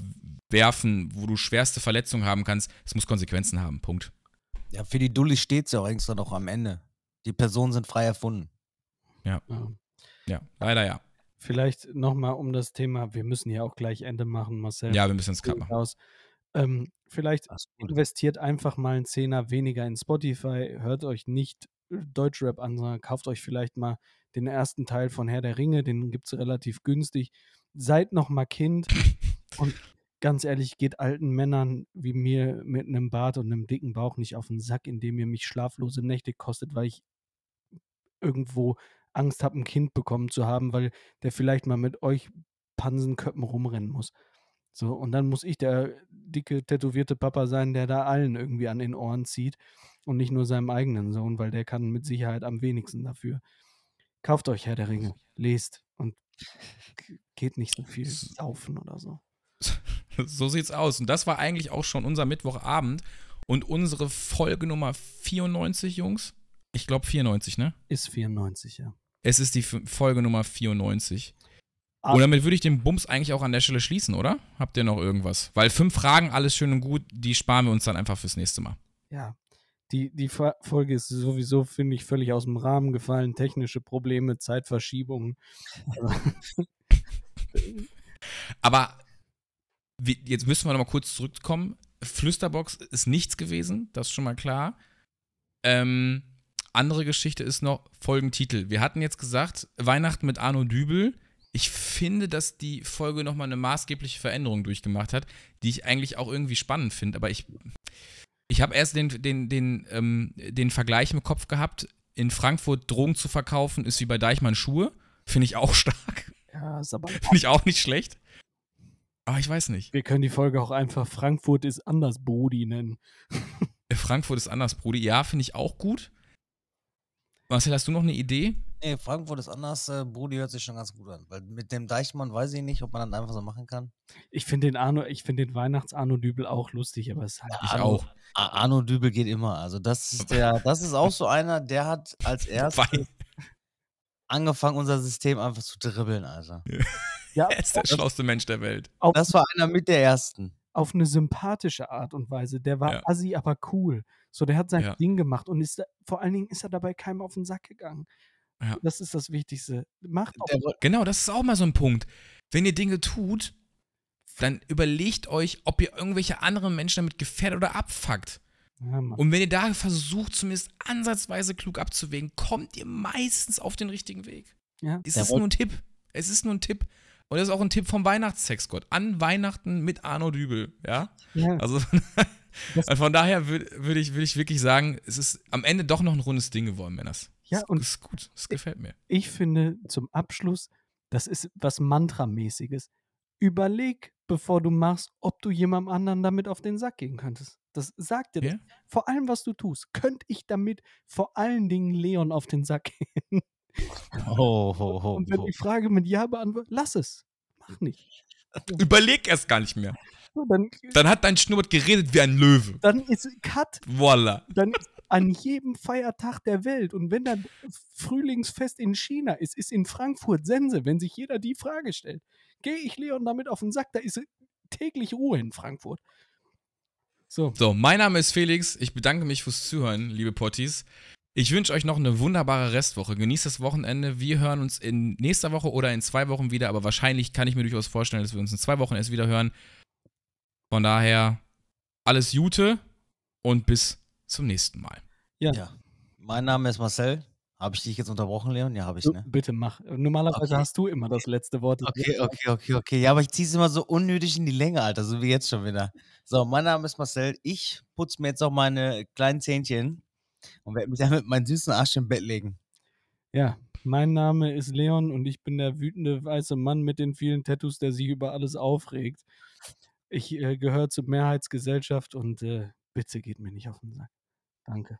werfen, wo du schwerste Verletzungen haben kannst, es muss Konsequenzen haben. Punkt. Ja, für die Dulli steht es ja auch extra noch am Ende. Die Personen sind frei erfunden. ja. Ja, leider ja. Vielleicht nochmal um das Thema, wir müssen ja auch gleich Ende machen, Marcel. Ja, wir müssen es gerade machen. Aus. Ähm, vielleicht investiert einfach mal einen Zehner weniger in Spotify, hört euch nicht äh, Deutschrap an, sondern kauft euch vielleicht mal den ersten Teil von Herr der Ringe, den gibt es relativ günstig. Seid noch mal Kind und ganz ehrlich, geht alten Männern wie mir mit einem Bart und einem dicken Bauch nicht auf den Sack, indem ihr mich schlaflose Nächte kostet, weil ich irgendwo Angst habe, ein Kind bekommen zu haben, weil der vielleicht mal mit euch Pansenköppen rumrennen muss. So, und dann muss ich der dicke, tätowierte Papa sein, der da allen irgendwie an den Ohren zieht und nicht nur seinem eigenen Sohn, weil der kann mit Sicherheit am wenigsten dafür. Kauft euch Herr der Ringe, lest und geht nicht so viel saufen oder so. So sieht's aus. Und das war eigentlich auch schon unser Mittwochabend und unsere Folge Nummer 94, Jungs. Ich glaube 94, ne? Ist 94, ja. Es ist die Folge Nummer 94. Ah. Und damit würde ich den Bums eigentlich auch an der Stelle schließen, oder? Habt ihr noch irgendwas? Weil fünf Fragen, alles schön und gut, die sparen wir uns dann einfach fürs nächste Mal. Ja. Die, die Folge ist sowieso, finde ich, völlig aus dem Rahmen gefallen. Technische Probleme, Zeitverschiebungen. Aber jetzt müssen wir noch mal kurz zurückkommen. Flüsterbox ist nichts gewesen, das ist schon mal klar. Ähm, andere Geschichte ist noch Folgentitel. Wir hatten jetzt gesagt, Weihnachten mit Arno Dübel. Ich finde, dass die Folge nochmal eine maßgebliche Veränderung durchgemacht hat, die ich eigentlich auch irgendwie spannend finde. Aber ich, ich habe erst den, den, den, ähm, den Vergleich im Kopf gehabt, in Frankfurt Drogen zu verkaufen, ist wie bei Deichmann Schuhe. Finde ich auch stark. Ja, ist aber. Finde ich auch nicht schlecht. Aber ich weiß nicht. Wir können die Folge auch einfach Frankfurt ist anders Brody nennen. Frankfurt ist anders Brody. Ja, finde ich auch gut. Marcel, hast du noch eine Idee? Nee, Frankfurt ist anders. Äh, Brudi hört sich schon ganz gut an. Weil mit dem Deichmann weiß ich nicht, ob man dann einfach so machen kann. Ich finde den Arno, ich finde den Weihnachts-Arno Dübel auch lustig, aber es hat ja, Arno, auch. Arno Dübel geht immer. Also das ist der, das ist auch so einer, der hat als erstes angefangen, unser System einfach zu dribbeln, Alter. Ja, er ist der schlauste Mensch der Welt. Das war einer mit der ersten. Auf eine sympathische Art und Weise. Der war ja. assi, aber cool. So, der hat sein ja. Ding gemacht und ist da, vor allen Dingen ist er dabei keinem auf den Sack gegangen. Ja. Das ist das Wichtigste. Macht auch. Genau, das ist auch mal so ein Punkt. Wenn ihr Dinge tut, dann überlegt euch, ob ihr irgendwelche anderen Menschen damit gefährdet oder abfuckt. Ja, und wenn ihr da versucht, zumindest ansatzweise klug abzuwägen, kommt ihr meistens auf den richtigen Weg. Ja. Es ist nur ein Tipp. Es ist nur ein Tipp. Und das ist auch ein Tipp vom Weihnachtssexgott. An Weihnachten mit Arno Dübel. Ja. ja. Also von daher würde würd ich, würd ich wirklich sagen, es ist am Ende doch noch ein rundes Ding geworden, Männers. Ja, und das ist gut. Das gefällt mir. Ich finde zum Abschluss, das ist was Mantramäßiges. Überleg, bevor du machst, ob du jemandem anderen damit auf den Sack gehen könntest. Das sagt dir ja? Vor allem, was du tust, könnte ich damit vor allen Dingen Leon auf den Sack gehen. Oh, oh, oh, Und wenn die Frage mit Ja beantwortet, lass es. Mach nicht. Überleg erst gar nicht mehr. Dann, dann, hat dein Schnurrbart geredet wie ein Löwe. Dann ist Cut. Voila. Dann an jedem Feiertag der Welt. Und wenn dann Frühlingsfest in China ist, ist in Frankfurt Sense, wenn sich jeder die Frage stellt. Gehe ich Leon damit auf den Sack, da ist täglich Ruhe in Frankfurt. So. So, mein Name ist Felix. Ich bedanke mich fürs Zuhören, liebe Potties. Ich wünsche euch noch eine wunderbare Restwoche. Genießt das Wochenende. Wir hören uns in nächster Woche oder in zwei Wochen wieder, aber wahrscheinlich kann ich mir durchaus vorstellen, dass wir uns in zwei Wochen erst wieder hören. Von daher alles Gute und bis zum nächsten Mal. Ja. ja. Mein Name ist Marcel. Habe ich dich jetzt unterbrochen, Leon? Ja, habe ich, ne? Bitte mach. Normalerweise okay. hast du immer das letzte Wort. Okay, okay, okay, okay. Ja, aber ich ziehe es immer so unnötig in die Länge, Alter, so wie jetzt schon wieder. So, mein Name ist Marcel. Ich putze mir jetzt auch meine kleinen Zähnchen und werde mich dann mit meinem süßen Arsch im Bett legen. Ja, mein Name ist Leon und ich bin der wütende weiße Mann mit den vielen Tattoos, der sich über alles aufregt. Ich äh, gehöre zur Mehrheitsgesellschaft und äh, bitte geht mir nicht auf den Sack. Danke.